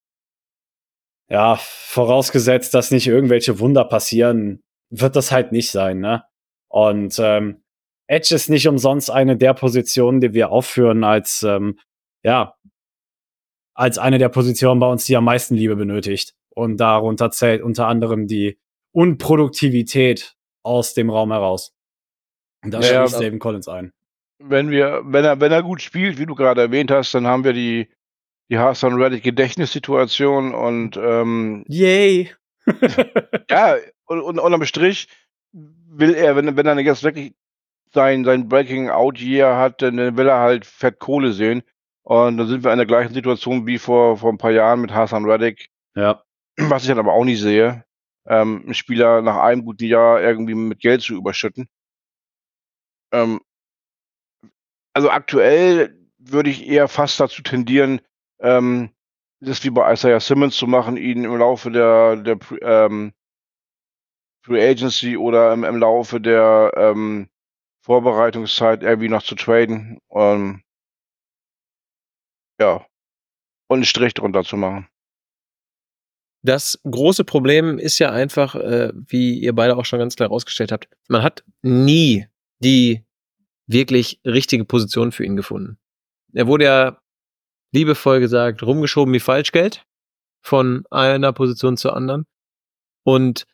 ja, vorausgesetzt, dass nicht irgendwelche Wunder passieren, wird das halt nicht sein, ne? Und ähm, Edge ist nicht umsonst eine der Positionen, die wir aufführen als, ähm, ja, als eine der Positionen bei uns, die am meisten Liebe benötigt. Und darunter zählt unter anderem die Unproduktivität aus dem Raum heraus. Und da Naja, schließt David Collins ein. Wenn wir, wenn er, wenn er gut spielt, wie du gerade erwähnt hast, dann haben wir die, die Hassan Reddick Gedächtnissituation und ähm, Yay! ja, und, und unterm Strich will er, wenn, wenn er jetzt wirklich sein, sein Breaking Out Year hat, dann will er halt fett Kohle sehen. Und dann sind wir in der gleichen Situation wie vor, vor ein paar Jahren mit Hassan Reddick, ja. was ich dann aber auch nicht sehe, ähm, einen Spieler nach einem guten Jahr irgendwie mit Geld zu überschütten. Ähm, also aktuell würde ich eher fast dazu tendieren, ähm, das wie bei Isaiah Simmons zu machen, ihn im Laufe der, der ähm, Free Agency oder im, im Laufe der ähm, Vorbereitungszeit irgendwie noch zu traden. Ähm, ja. Und einen Strich drunter zu machen. Das große Problem ist ja einfach, äh, wie ihr beide auch schon ganz klar rausgestellt habt, man hat nie die wirklich richtige Position für ihn gefunden. Er wurde ja liebevoll gesagt, rumgeschoben wie Falschgeld von einer Position zur anderen. Und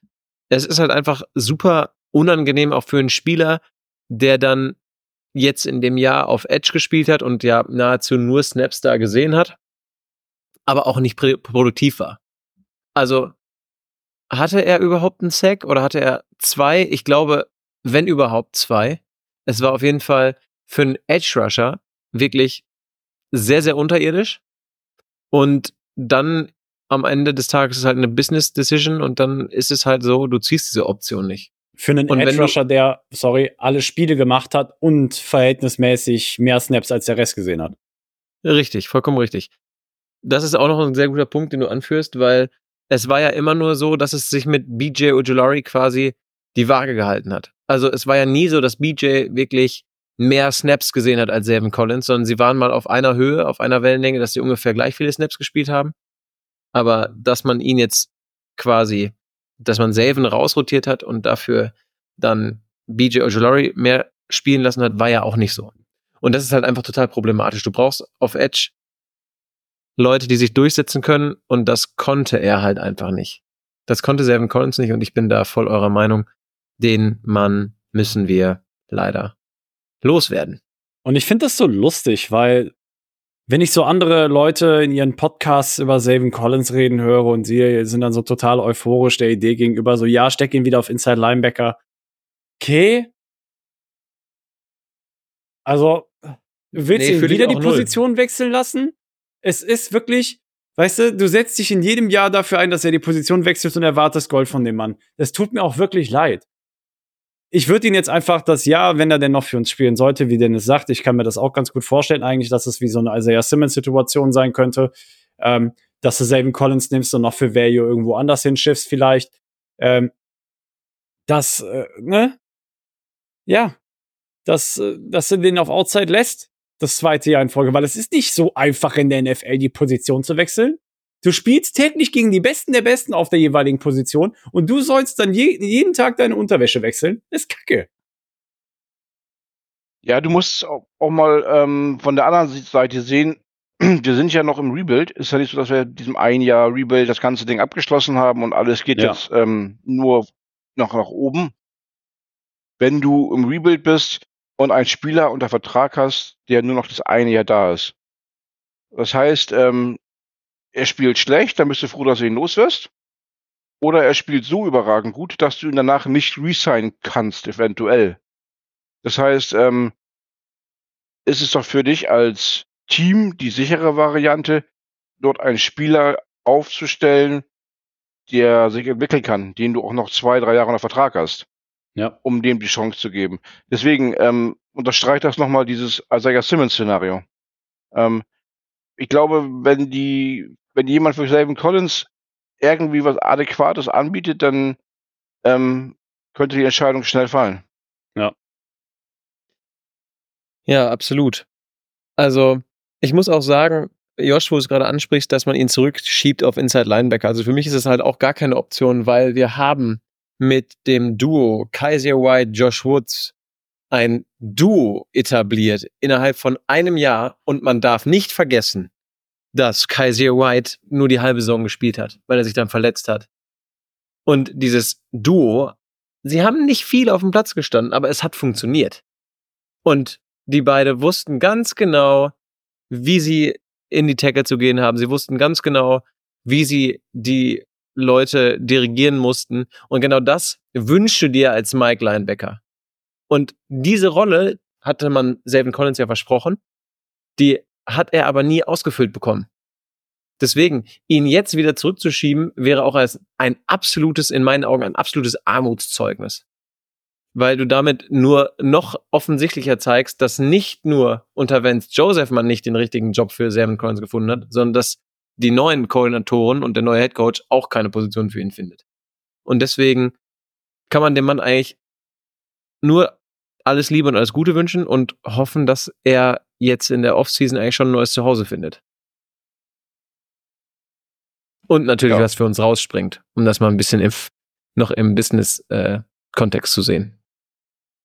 es ist halt einfach super unangenehm auch für einen Spieler, der dann jetzt in dem Jahr auf Edge gespielt hat und ja nahezu nur Snaps da gesehen hat, aber auch nicht produktiv war. Also hatte er überhaupt einen Sack oder hatte er zwei? Ich glaube, wenn überhaupt zwei. Es war auf jeden Fall für einen Edge Rusher wirklich sehr, sehr unterirdisch. Und dann am Ende des Tages ist halt eine Business Decision und dann ist es halt so, du ziehst diese Option nicht. Für einen Und Edge Rusher, der, sorry, alle Spiele gemacht hat und verhältnismäßig mehr Snaps als der Rest gesehen hat. Richtig, vollkommen richtig. Das ist auch noch ein sehr guter Punkt, den du anführst, weil es war ja immer nur so, dass es sich mit BJ Ojolari quasi die Waage gehalten hat. Also es war ja nie so, dass BJ wirklich mehr Snaps gesehen hat als Savin Collins, sondern sie waren mal auf einer Höhe, auf einer Wellenlänge, dass sie ungefähr gleich viele Snaps gespielt haben. Aber dass man ihn jetzt quasi, dass man Savin rausrotiert hat und dafür dann BJ Ojolari mehr spielen lassen hat, war ja auch nicht so. Und das ist halt einfach total problematisch. Du brauchst auf Edge Leute, die sich durchsetzen können und das konnte er halt einfach nicht. Das konnte Savin Collins nicht und ich bin da voll eurer Meinung. Den Mann müssen wir leider loswerden. Und ich finde das so lustig, weil wenn ich so andere Leute in ihren Podcasts über Savin Collins reden höre und sie sind dann so total euphorisch der Idee gegenüber, so ja, steck ihn wieder auf Inside Linebacker. Okay. Also, willst Nee, du ihn wieder die auch null. Position wechseln lassen? Es ist wirklich, weißt du, du setzt dich in jedem Jahr dafür ein, dass er die Position wechselt und erwartest Gold von dem Mann. Das tut mir auch wirklich leid ich würde ihn jetzt einfach das Jahr, wenn er denn noch für uns spielen sollte, wie Dennis sagt, ich kann mir das auch ganz gut vorstellen, eigentlich, dass es wie so eine Isaiah Simmons-Situation sein könnte, ähm, dass du Savin Collins nimmst und noch für Value irgendwo anders hinschiffst, vielleicht. Ähm, das, äh, ne? Ja. Das, äh, dass du den auf Outside lässt, das zweite Jahr in Folge, weil es ist nicht so einfach in der NFL die Position zu wechseln. Du spielst täglich gegen die Besten der Besten auf der jeweiligen Position und du sollst dann je, jeden Tag deine Unterwäsche wechseln. Das ist kacke. Ja, du musst auch, auch mal ähm, von der anderen Seite sehen, wir sind ja noch im Rebuild. Ist ja nicht so, dass wir in diesem ein Jahr Rebuild das ganze Ding abgeschlossen haben und alles geht Ja. jetzt ähm, nur noch nach oben. Wenn du im Rebuild bist und einen Spieler unter Vertrag hast, der nur noch das eine Jahr da ist. Das heißt, ähm, er spielt schlecht, dann bist du froh, dass du ihn los wirst. Oder er spielt so überragend gut, dass du ihn danach nicht resignen kannst, eventuell. Das heißt, ähm, ist es doch für dich als Team die sichere Variante, dort einen Spieler aufzustellen, der sich entwickeln kann, den du auch noch zwei, drei Jahre unter Vertrag hast, Ja. um dem die Chance zu geben. Deswegen ähm, unterstreicht das nochmal dieses Isaiah Simmons-Szenario. Ähm, ich glaube, wenn die, wenn jemand für Savin Collins irgendwie was Adäquates anbietet, dann ähm, könnte die Entscheidung schnell fallen. Ja, absolut. Also, ich muss auch sagen, Josh, wo du es gerade ansprichst, dass man ihn zurückschiebt auf Inside Linebacker. Also für mich ist es halt auch gar keine Option, weil wir haben mit dem Duo Kaiser White, Josh Woods ein Duo etabliert innerhalb von einem Jahr und man darf nicht vergessen, dass Kaiser White nur die halbe Saison gespielt hat, weil er sich dann verletzt hat. Und dieses Duo, sie haben nicht viel auf dem Platz gestanden, aber es hat funktioniert. Und die beide wussten ganz genau, wie sie in die Tackle zu gehen haben. Sie wussten ganz genau, wie sie die Leute dirigieren mussten. Und genau das wünsche dir als Mike Linebacker. Und diese Rolle hatte man Selvin Collins ja versprochen. Die hat er aber nie ausgefüllt bekommen. Deswegen, ihn jetzt wieder zurückzuschieben, wäre auch als ein absolutes, in meinen Augen, ein absolutes Armutszeugnis. Weil du damit nur noch offensichtlicher zeigst, dass nicht nur unter Vance Joseph man nicht den richtigen Job für Seven Collins gefunden hat, sondern dass die neuen Koordinatoren und der neue Head Coach auch keine Position für ihn findet. Und deswegen kann man dem Mann eigentlich nur alles Liebe und alles Gute wünschen und hoffen, dass er jetzt in der Offseason eigentlich schon ein neues Zuhause findet. Und natürlich, Ja. was für uns rausspringt, um das mal ein bisschen im, noch im Business-Kontext zu sehen.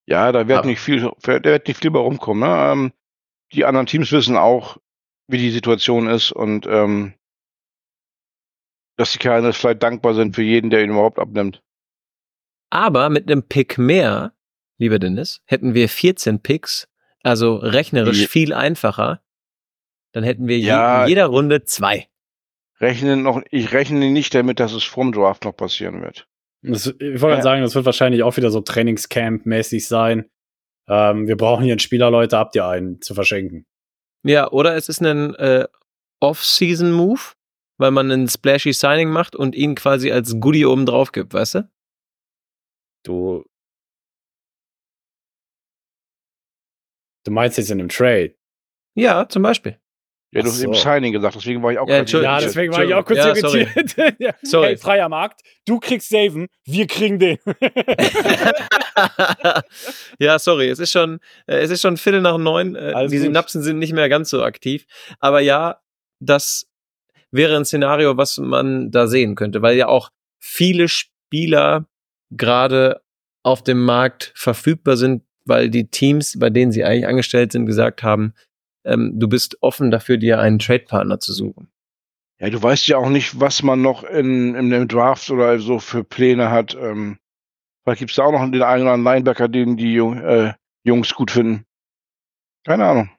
Ja, da wird Aber- nicht viel, da wird nicht viel bei rumkommen. Ne? Ähm, die anderen Teams wissen auch, wie die Situation ist und ähm, dass die Cardinals vielleicht dankbar sind für jeden, der ihn überhaupt abnimmt. Aber mit einem Pick mehr, lieber Dennis, hätten wir 14 Picks, also rechnerisch Je- viel einfacher. Dann hätten wir je, Ja. in jeder Runde zwei. Rechne noch, ich rechne nicht damit, dass es vorm Draft noch passieren wird. Das, ich wollte gerade Ja. sagen, das wird wahrscheinlich auch wieder so Trainingscamp-mäßig sein. Ähm, wir brauchen hier einen Spieler, Leute, habt ihr einen zu verschenken. Ja, oder es ist ein äh, Off-Season-Move, weil man ein splashy Signing macht und ihn quasi als Goodie oben drauf gibt, weißt du? Du. Du meinst jetzt in einem Trade. Ja, zum Beispiel. Ja, du hast eben so. Signing gesagt, deswegen war ich auch Ja, Entschuldigung. Ja, deswegen war ich auch kurz Ja, sorry. irritiert. ja. Sorry. Hey, freier Markt. Du kriegst Saven, wir kriegen den. ja, sorry, es ist schon, äh, es ist schon Viertel nach neun. Äh, Alles die gut. Synapsen sind nicht mehr ganz so aktiv. Aber ja, das wäre ein Szenario, was man da sehen könnte, weil ja auch viele Spieler gerade auf dem Markt verfügbar sind, weil die Teams, bei denen sie eigentlich angestellt sind, gesagt haben, ähm, du bist offen dafür, dir einen Trade-Partner zu suchen. Ja, du weißt ja auch nicht, was man noch in, in dem Draft oder so für Pläne hat. Ähm, vielleicht gibt es da auch noch den einen oder anderen Linebacker, den die äh, Jungs gut finden. Keine Ahnung.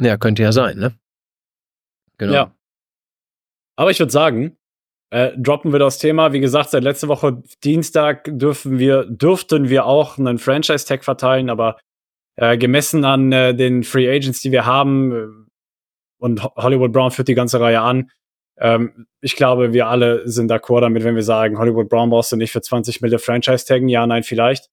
Ja, könnte ja sein, ne? Genau. Ja. Aber ich würde sagen, äh, droppen wir das Thema. Wie gesagt, seit letzter Woche Dienstag dürfen wir, dürften wir auch einen Franchise-Tag verteilen, aber äh, gemessen an äh, den Free Agents, die wir haben, äh, und Ho- Hollywood Brown führt die ganze Reihe an. Ähm, ich glaube, wir alle sind d'accord damit, wenn wir sagen, Hollywood Brown brauchst du nicht für 20 Mille Franchise taggen. Ja, nein, vielleicht.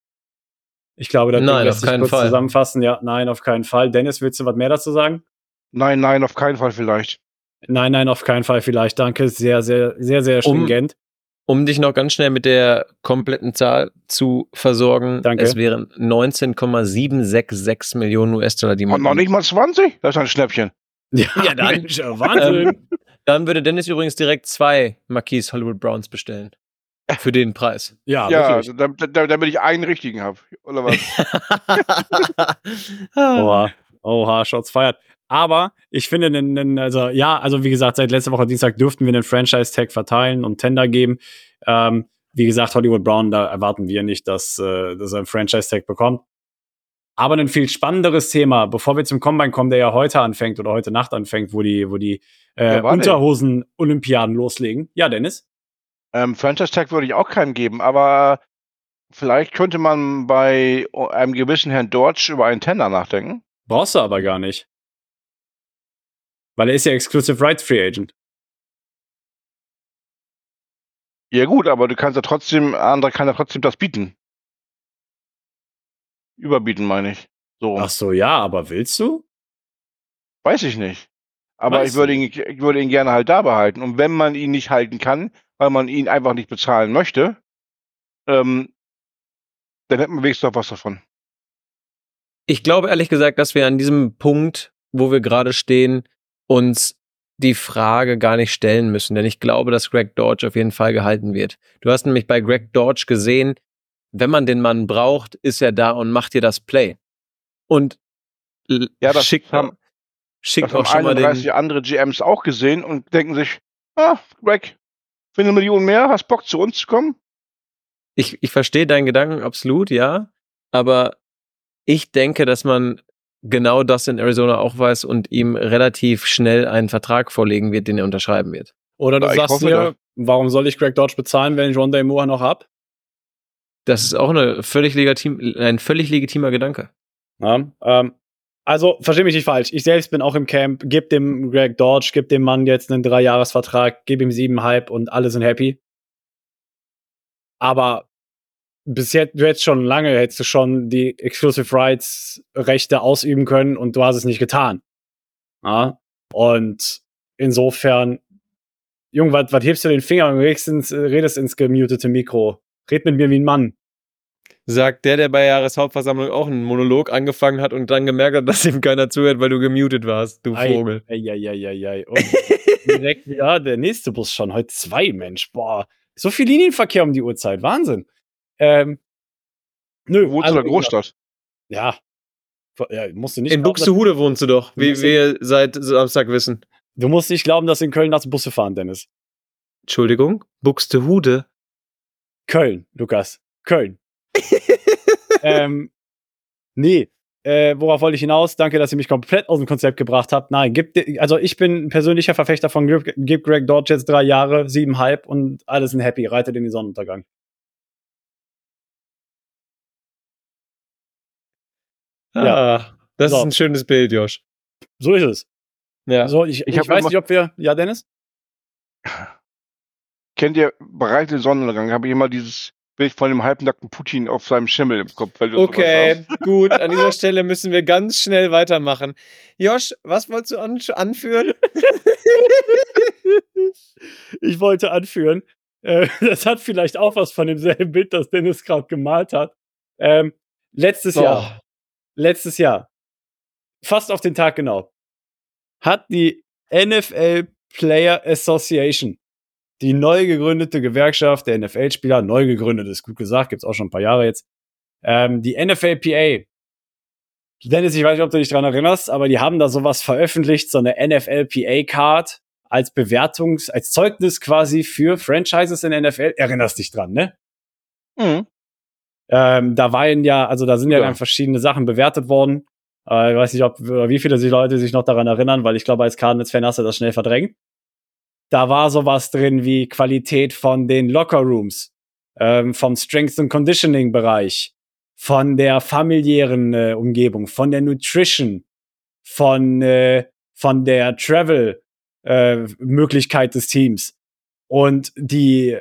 Ich glaube, das Ding Nein, lässt sich keinen kurz Fall. zusammenfassen. Ja, nein, auf keinen Fall. Dennis, willst du was mehr dazu sagen? Nein, nein, auf keinen Fall vielleicht. Nein, nein, auf keinen Fall vielleicht. Danke. Sehr, sehr, sehr, sehr Um- stringent. Um dich noch ganz schnell mit der kompletten Zahl zu versorgen, Danke. es wären 19,766 Millionen US-Dollar, die Und man. noch nicht mal 20? Das ist ein Schnäppchen. Ja, Ja, dann. Mensch, Wahnsinn. Ähm, dann würde Dennis übrigens direkt zwei Marquise Hollywood Browns bestellen. Für den Preis. ja, Ja, wirklich. da- da- damit ich einen richtigen habe. Oder was? Oha, oha, Shots feiert. Aber ich finde, also ja, also wie gesagt, seit letzter Woche Dienstag dürften wir einen Franchise-Tag verteilen und Tender geben. Ähm, wie gesagt, Hollywood Brown, da erwarten wir nicht, dass, äh, dass er einen Franchise-Tag bekommt. Aber ein viel spannenderes Thema, bevor wir zum Combine kommen, der ja heute anfängt oder heute Nacht anfängt, wo die, wo die äh? Unterhosen-Olympiaden loslegen. Ja, Dennis? ähm, Franchise Tag würde ich auch keinem geben, aber vielleicht könnte man bei einem gewissen Herrn Dodge über einen Tender nachdenken. Brauchst du aber gar nicht. Weil er ist ja Exclusive Rights Free Agent. Ja gut, aber du kannst ja trotzdem, andere kann ja trotzdem das bieten. Überbieten, meine ich. So, Ach so, ja, aber willst du? weiß ich nicht. Aber Weiß ich würde, ihn, ich würde ihn gerne halt da behalten. Und wenn man ihn nicht halten kann, weil man ihn einfach nicht bezahlen möchte, ähm, dann hätten wir wenigstens noch was davon. Ich glaube ehrlich gesagt, dass wir an diesem Punkt, wo wir gerade stehen, uns die Frage gar nicht stellen müssen, denn ich glaube, dass Greg Dodge auf jeden Fall gehalten wird. Du hast nämlich bei Greg Dodge gesehen, wenn man den Mann braucht, ist er da und macht dir das Play. Und ja, das schickt, haben, schickt das auch schon mal 31 den. andere GMs auch gesehen und denken sich, ah, Greg, für eine Million mehr, hast Bock zu uns zu kommen? Ich, ich verstehe deinen Gedanken absolut, ja. Aber ich denke, dass man genau das in Arizona auch weiß und ihm relativ schnell einen Vertrag vorlegen wird, den er unterschreiben wird. Oder du sagst mir, warum soll ich Greg Dodge bezahlen, wenn ich Rondé Moore noch hab? Das ist auch eine völlig legitim, ein völlig legitimer Gedanke. Ja, ähm, also, versteh mich nicht falsch. Ich selbst bin auch im Camp. Gib dem Greg Dodge, gib dem Mann jetzt einen Dreijahresvertrag, gib ihm siebenhalb und alle sind happy. Aber bis jetzt, du hättest schon lange, hättest du schon die Exclusive Rights Rechte ausüben können und du hast es nicht getan. Ja? Und insofern, Junge, was, was hebst du den Finger und redest ins, redest ins gemutete Mikro? Red mit mir wie ein Mann. Sagt der, der bei Jahreshauptversammlung auch einen Monolog angefangen hat und dann gemerkt hat, dass ihm keiner zuhört, weil du gemutet warst, du Ei, Vogel. Eieieiei. Und direkt wieder der nächste Bus schon. Heute zwei, Mensch. Boah. So viel Linienverkehr um die Uhrzeit. Wahnsinn. Ähm, nö. Wo ist also, in der Großstadt? Ja. ja. Musst du nicht In glauben, dass- Buxtehude wohnst du doch, wie wir seit Samstag wissen. Du musst nicht glauben, dass in Köln nachts Busse fahren, Dennis. Entschuldigung, Buxtehude. Köln, Lukas. Köln. ähm, nee. Äh, worauf wollte ich hinaus? Danke, dass ihr mich komplett aus dem Konzept gebracht habt. Nein, gibt, also ich bin ein persönlicher Verfechter von Gib, gib Greg Dodge jetzt drei Jahre, siebenhalb und alles sind happy, reitet in den Sonnenuntergang. Ja. Ah, das So. ist ein schönes Bild, Josh. So ist es. Ja. So, ich, Ich ich, weiß nicht, ob wir. Ja, Dennis? Kennt ihr bereits den Sonnenuntergang? Habe ich immer dieses Bild von dem halbnackten Putin auf seinem Schimmel im Kopf. Weil du sowas Okay, gut. An dieser Stelle müssen wir ganz schnell weitermachen. Josh, was wolltest du an anführen? Ich wollte anführen. Äh, das hat vielleicht auch was von demselben Bild, das Dennis gerade gemalt hat. Ähm, letztes Jahr. Letztes Jahr. Fast auf den Tag genau. Hat die NFL Player Association, die neu gegründete Gewerkschaft der NFL-Spieler, neu gegründet ist gut gesagt, gibt's auch schon ein paar Jahre jetzt, ähm, die NFLPA. Dennis, ich weiß nicht, ob du dich dran erinnerst, aber die haben da sowas veröffentlicht, so eine NFLPA-Card als Bewertungs-, als Zeugnis quasi für Franchises in NFL. Erinnerst dich dran, ne? Mhm. Ähm, da waren ja, also da sind ja, Ja. dann verschiedene Sachen bewertet worden. Äh, ich weiß nicht, ob oder wie viele sich Leute sich noch daran erinnern, weil ich glaube, als Cardinals-Fan hast du das schnell verdrängt. Da war sowas drin wie Qualität von den Locker Rooms, ähm, vom Strength and Conditioning Bereich, von der familiären äh, Umgebung, von der Nutrition, von äh, von der Travel äh, Möglichkeit des Teams. Und die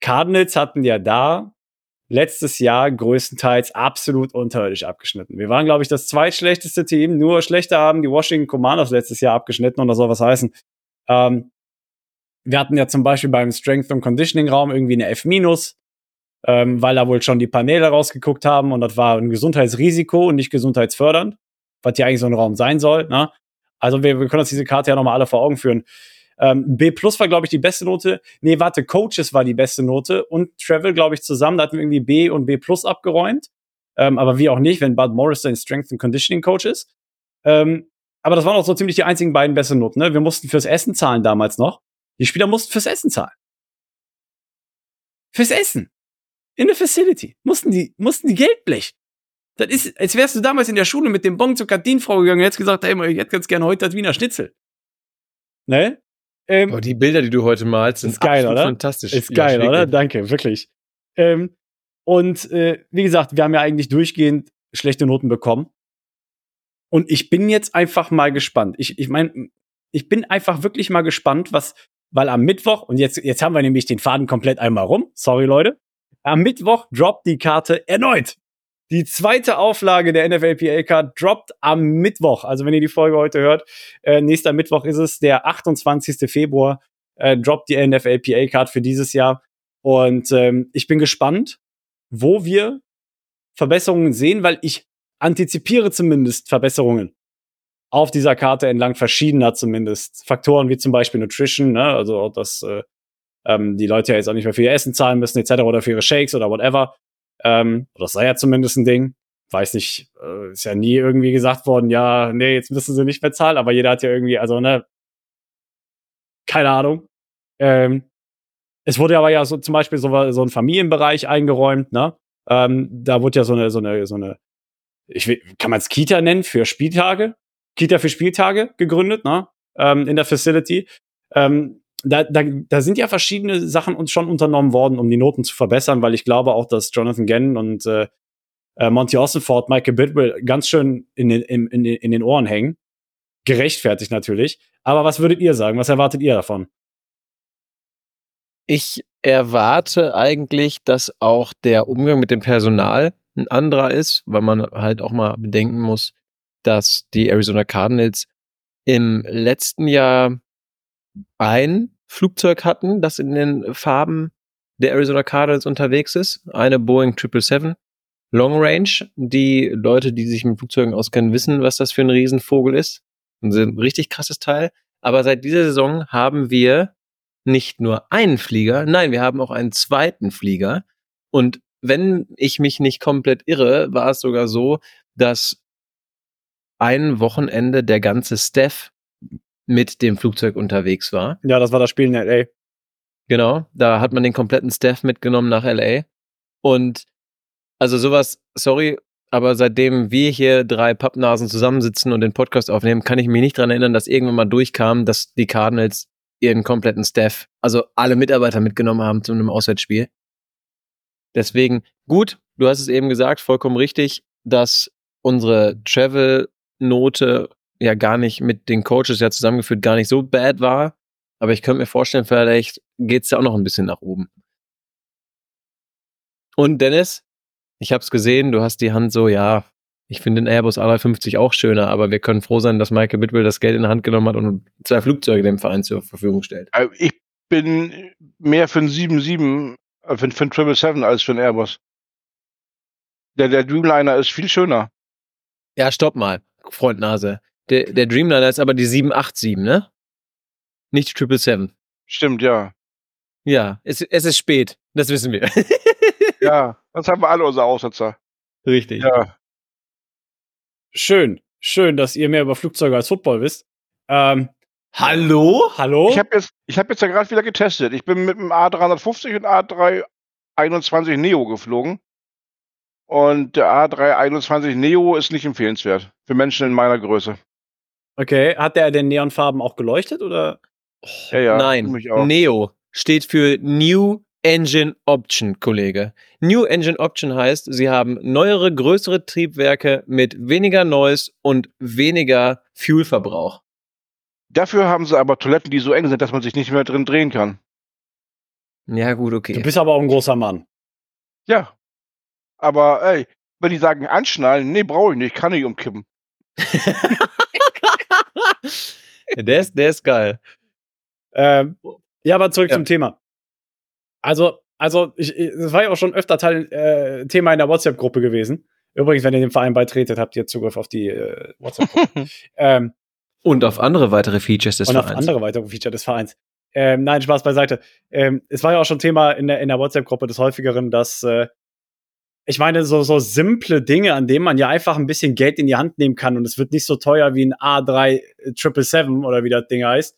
Cardinals hatten ja da letztes Jahr größtenteils absolut unterirdisch abgeschnitten. Wir waren, glaube ich, das zweitschlechteste Team. Nur schlechter haben die Washington Commanders letztes Jahr abgeschnitten und das soll was heißen. Ähm, wir hatten ja zum Beispiel beim Strength und Conditioning Raum irgendwie eine F-, ähm, weil da wohl schon die Paneele rausgeguckt haben und das war ein Gesundheitsrisiko und nicht gesundheitsfördernd, was ja eigentlich so ein Raum sein soll. Ne? Also wir, wir können uns diese Karte ja nochmal alle vor Augen führen. Ähm, B plus war, glaube ich, die beste Note. Nee, warte, Coaches war die beste Note und Travel, glaube ich, zusammen. Da hatten wir irgendwie B und B plus abgeräumt. Ähm, aber wie auch nicht, wenn Bud Morris ein Strength and Conditioning Coach ist. Ähm, aber das waren auch so ziemlich die einzigen beiden besten Noten. Ne? Wir mussten fürs Essen zahlen damals noch. Die Spieler mussten fürs Essen zahlen. Fürs Essen. In der Facility. Mussten die, mussten die Geld blechen. Das ist, als wärst du damals in der Schule mit dem Bon zur Kantinenfrau gegangen und hättest gesagt, hey, ich hätte ganz gerne heute das Wiener Schnitzel. Ne? Ähm, Aber die Bilder, die du heute malst, sind Ist geil, oder? fantastisch. ist geil, oder? Danke, wirklich. Ähm, und äh, wie gesagt, wir haben ja eigentlich durchgehend schlechte Noten bekommen. Und ich bin jetzt einfach mal gespannt. Ich, ich meine, ich bin einfach wirklich mal gespannt, was, weil am Mittwoch, und jetzt, jetzt haben wir nämlich den Faden komplett einmal rum. Sorry, Leute. Am Mittwoch droppt die Karte erneut. Die zweite Auflage der NFLPA-Card droppt am Mittwoch. Also wenn ihr die Folge heute hört, äh, nächster Mittwoch ist es, der 28. Februar, äh, droppt die NFLPA-Card für dieses Jahr. Und ähm, ich bin gespannt, wo wir Verbesserungen sehen, weil ich antizipiere zumindest Verbesserungen. auf dieser Karte entlang verschiedener zumindest Faktoren, wie zum Beispiel Nutrition, ne? also dass äh, ähm, die Leute ja jetzt auch nicht mehr für ihr Essen zahlen müssen, etc. oder für ihre Shakes oder whatever. Ähm, das sei ja zumindest ein Ding. Weiß nicht, äh, ist ja nie irgendwie gesagt worden, ja, nee, jetzt müssen sie nicht mehr zahlen, aber jeder hat ja irgendwie, also, ne, keine Ahnung. Ähm, es wurde aber ja so zum Beispiel so, so ein Familienbereich eingeräumt, ne? Ähm, da wurde ja so eine, so eine, so eine, ich will, kann man es Kita nennen für Spieltage? Kita für Spieltage gegründet, ne? Ähm, in der Facility. Ähm, da, da, da sind ja verschiedene Sachen uns schon unternommen worden, um die Noten zu verbessern, weil ich glaube auch, dass Jonathan Gannon und äh, äh Monty Austinford, Michael Bidwell ganz schön in den, in, in, in den Ohren hängen. Gerechtfertigt natürlich. Aber was würdet ihr sagen? Was erwartet ihr davon? Ich erwarte eigentlich, dass auch der Umgang mit dem Personal ein anderer ist, weil man halt auch mal bedenken muss, dass die Arizona Cardinals im letzten Jahr ein Flugzeug hatten, das in den Farben der Arizona Cardinals unterwegs ist, eine Boeing 777 Long Range. Die Leute, die sich mit Flugzeugen auskennen, wissen, was das für ein Riesenvogel ist. Ein richtig krasses Teil. Aber seit dieser Saison haben wir nicht nur einen Flieger, nein, wir haben auch einen zweiten Flieger. Und wenn ich mich nicht komplett irre, war es sogar so, dass ein Wochenende der ganze Staff mit dem Flugzeug unterwegs war. Ja, das war das Spiel in LA. Genau, da hat man den kompletten Staff mitgenommen nach LA. Und also sowas, sorry, aber seitdem wir hier drei Pappnasen zusammensitzen und den Podcast aufnehmen, kann ich mich nicht dran erinnern, dass irgendwann mal durchkam, dass die Cardinals ihren kompletten Staff, also alle Mitarbeiter mitgenommen haben zu einem Auswärtsspiel. Deswegen, gut, du hast es eben gesagt, vollkommen richtig, dass unsere Travel-Note ja gar nicht mit den Coaches ja zusammengeführt gar nicht so bad war. Aber ich könnte mir vorstellen, vielleicht geht's ja auch noch ein bisschen nach oben. Und Dennis, ich habe es gesehen, du hast die Hand so, ja, ich finde den Airbus A350 auch schöner, aber wir können froh sein, dass Michael Bitwell das Geld in der Hand genommen hat und zwei Flugzeuge dem Verein zur Verfügung stellt. Also ich bin mehr für ein 7-7, äh, für, für ein 777 als für ein Airbus. Der, der Dreamliner ist viel schöner. Ja, stopp mal, Freund Nase. Der, der Dreamliner ist aber die 787, ne? Nicht 777. Stimmt, ja. Ja, es, es ist spät. Das wissen wir. ja, das haben wir alle unsere Aussetzer. Richtig. Ja. Schön. Schön, dass ihr mehr über Flugzeuge als Football wisst. Ähm, hallo? Hallo? Ich habe jetzt, ich hab jetzt ja gerade wieder getestet. Ich bin mit dem A350 und A321 Neo geflogen. Und der A321 Neo ist nicht empfehlenswert für Menschen in meiner Größe. Okay, hat der den Neonfarben auch geleuchtet oder? Ja, ja, Nein, Neo steht für New Engine Option, Kollege. New Engine Option heißt, sie haben neuere, größere Triebwerke mit weniger Noise und weniger Fuelverbrauch. Dafür haben sie aber Toiletten, die so eng sind, dass man sich nicht mehr drin drehen kann. Ja, gut, okay. Du bist aber auch ein großer Mann. Ja. Aber ey, wenn die sagen anschnallen, nee, brauche ich nicht, kann ich umkippen. der, ist, der ist geil. Ähm, ja, aber zurück ja. zum Thema. Also, also, ich, das war ja auch schon öfter Teil, äh, Thema in der WhatsApp-Gruppe gewesen. Übrigens, wenn ihr dem Verein beitretet, habt ihr Zugriff auf die äh, WhatsApp-Gruppe. ähm, und auf andere weitere Features des und Vereins. Und auf andere weitere Features des Vereins. Ähm, nein, Spaß beiseite. Ähm, es war ja auch schon Thema in der, in der WhatsApp-Gruppe des häufigeren, dass äh, ich meine, so, so simple Dinge, an denen man ja einfach ein bisschen Geld in die Hand nehmen kann und es wird nicht so teuer wie ein A3 oder wie das Ding heißt.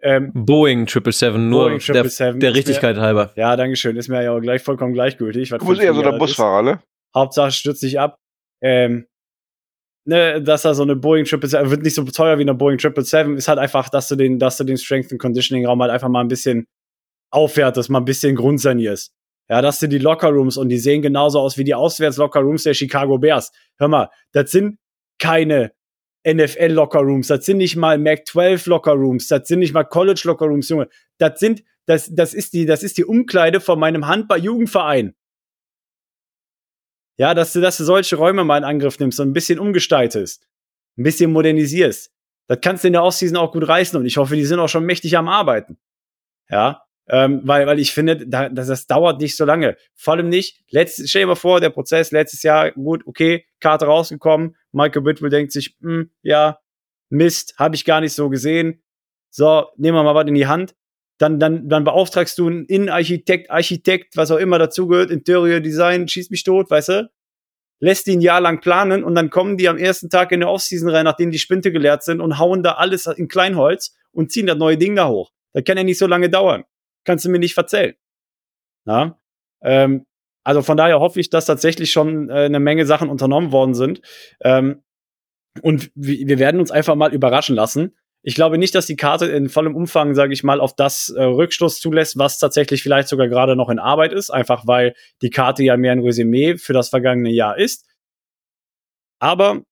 Ähm, Boeing 777, nur Boeing 777, der, der Richtigkeit mir, halber. Ja, dankeschön. Ist mir ja auch gleich vollkommen gleichgültig. Du bist eher so der Busfahrer, ne? Hauptsache stürzt dich ab. Ähm, ne, dass da so eine Boeing 777 wird nicht so teuer wie eine Boeing 777, ist halt einfach, dass du den, dass du den Strength and Conditioning Raum halt einfach mal ein bisschen aufwertest, mal ein bisschen grundsanierst. Ja, das sind die Lockerrooms und die sehen genauso aus wie die Auswärts-Lockerrooms der Chicago Bears. Hör mal, das sind keine NFL-Lockerrooms, das sind nicht mal Mac-12-Lockerrooms, das sind nicht mal College-Lockerrooms, Junge. Das sind, das, das ist die, das ist die Umkleide von meinem Handball-Jugendverein. Ja, dass du, dass du solche Räume mal in Angriff nimmst und ein bisschen umgestaltest, ein bisschen modernisierst. Das kannst du in der Offseason auch gut reißen und ich hoffe, die sind auch schon mächtig am Arbeiten. Ja, ähm, weil, weil ich finde, da, das, das dauert nicht so lange. Vor allem nicht, letzt, stell dir mal vor, der Prozess letztes Jahr, gut, okay, Karte rausgekommen, Michael Whitwell denkt sich, mh, hm, ja, Mist, habe ich gar nicht so gesehen. So, nehmen wir mal was in die Hand. Dann, dann, dann beauftragst du einen Innenarchitekt, Architekt, was auch immer dazugehört, Interior Design, schieß mich tot, weißt du? Lässt die ein Jahr lang planen und dann kommen die am ersten Tag in der Offseason rein, nachdem die Spinte geleert sind und hauen da alles in Kleinholz und ziehen das neue Ding da hoch. Das kann ja nicht so lange dauern. Kannst du mir nicht verzählen. Ja? Ähm, also von daher hoffe ich, dass tatsächlich schon äh, eine Menge Sachen unternommen worden sind. Ähm, und wir werden uns einfach mal überraschen lassen. Ich glaube nicht, dass die Karte in vollem Umfang, sage ich mal, auf das äh, Rückstoß zulässt, was tatsächlich vielleicht sogar gerade noch in Arbeit ist, einfach weil die Karte ja mehr ein Resümee für das vergangene Jahr ist. Aber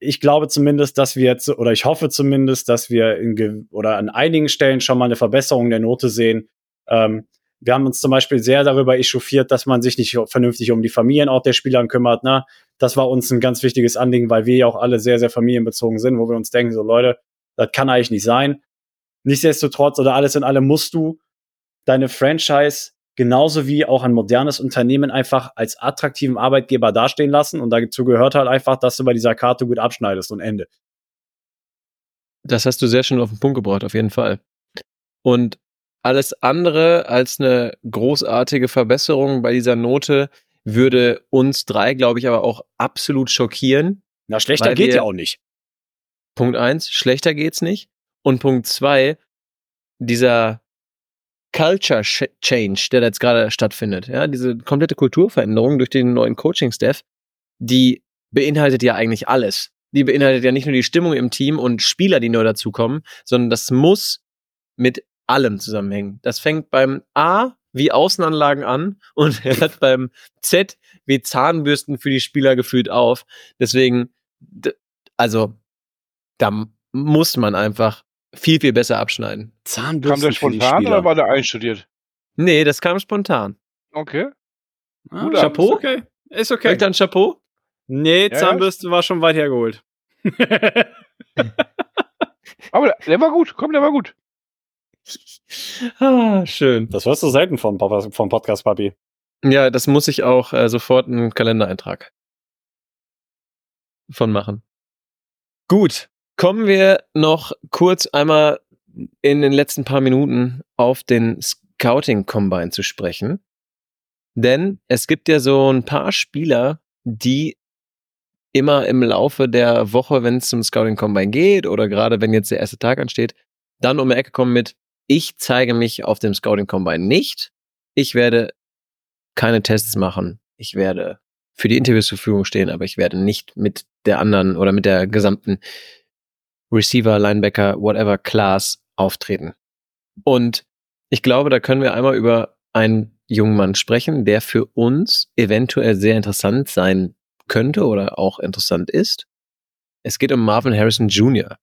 ich glaube zumindest, dass wir jetzt, oder ich hoffe zumindest, dass wir in, oder an einigen Stellen schon mal eine Verbesserung der Note sehen. Ähm, wir haben uns zum Beispiel sehr darüber echauffiert, dass man sich nicht vernünftig um die Familienort der Spieler kümmert. Ne? Das war uns ein ganz wichtiges Anliegen, weil wir ja auch alle sehr, sehr familienbezogen sind, wo wir uns denken, so Leute, das kann eigentlich nicht sein. Nichtsdestotrotz oder alles in allem musst du deine Franchise genauso wie auch ein modernes Unternehmen einfach als attraktiven Arbeitgeber dastehen lassen. Und dazu gehört halt einfach, dass du bei dieser Karte gut abschneidest und Ende. Das hast du sehr schön auf den Punkt gebracht, auf jeden Fall. Und alles andere als eine großartige Verbesserung bei dieser Note würde uns drei, glaube ich, aber auch absolut schockieren. Na, schlechter geht ja auch nicht. Punkt eins, schlechter geht's nicht. Und Punkt zwei, dieser Culture Change, der da jetzt gerade stattfindet, ja, diese komplette Kulturveränderung durch den neuen Coaching-Staff, die beinhaltet ja eigentlich alles. Die beinhaltet ja nicht nur die Stimmung im Team und Spieler, die neu dazukommen, sondern das muss mit allem zusammenhängen. Das fängt beim A wie Außenanlagen an und hört beim Z wie Zahnbürsten für die Spieler gefühlt auf. Deswegen, also, da muss man einfach viel, viel besser abschneiden. Zahnbürsten kam der spontan oder war der einstudiert? Nee, das kam spontan. Okay. Ah, Chapeau? Okay. Ist okay. Direkt dann Chapeau? Nee, ja, Zahnbürste ja. war schon weit hergeholt. Aber der, der war gut. Komm, der war gut ah, schön. Das hörst du selten vom, vom Podcast, Papi. Ja, das muss ich auch äh, sofort einen Kalendereintrag von machen. Gut, kommen wir noch kurz einmal in den letzten paar Minuten auf den Scouting Combine zu sprechen. Denn es gibt ja so ein paar Spieler, die immer im Laufe der Woche, wenn es zum Scouting Combine geht oder gerade wenn jetzt der erste Tag ansteht, dann um die Ecke kommen mit, ich zeige mich auf dem Scouting Combine nicht. Ich werde keine Tests machen. Ich werde für die Interviews zur Verfügung stehen, aber ich werde nicht mit der anderen oder mit der gesamten Receiver, Linebacker, whatever Class auftreten. Und ich glaube, da können wir einmal über einen jungen Mann sprechen, der für uns eventuell sehr interessant sein könnte oder auch interessant ist. Es geht um Marvin Harrison Jr.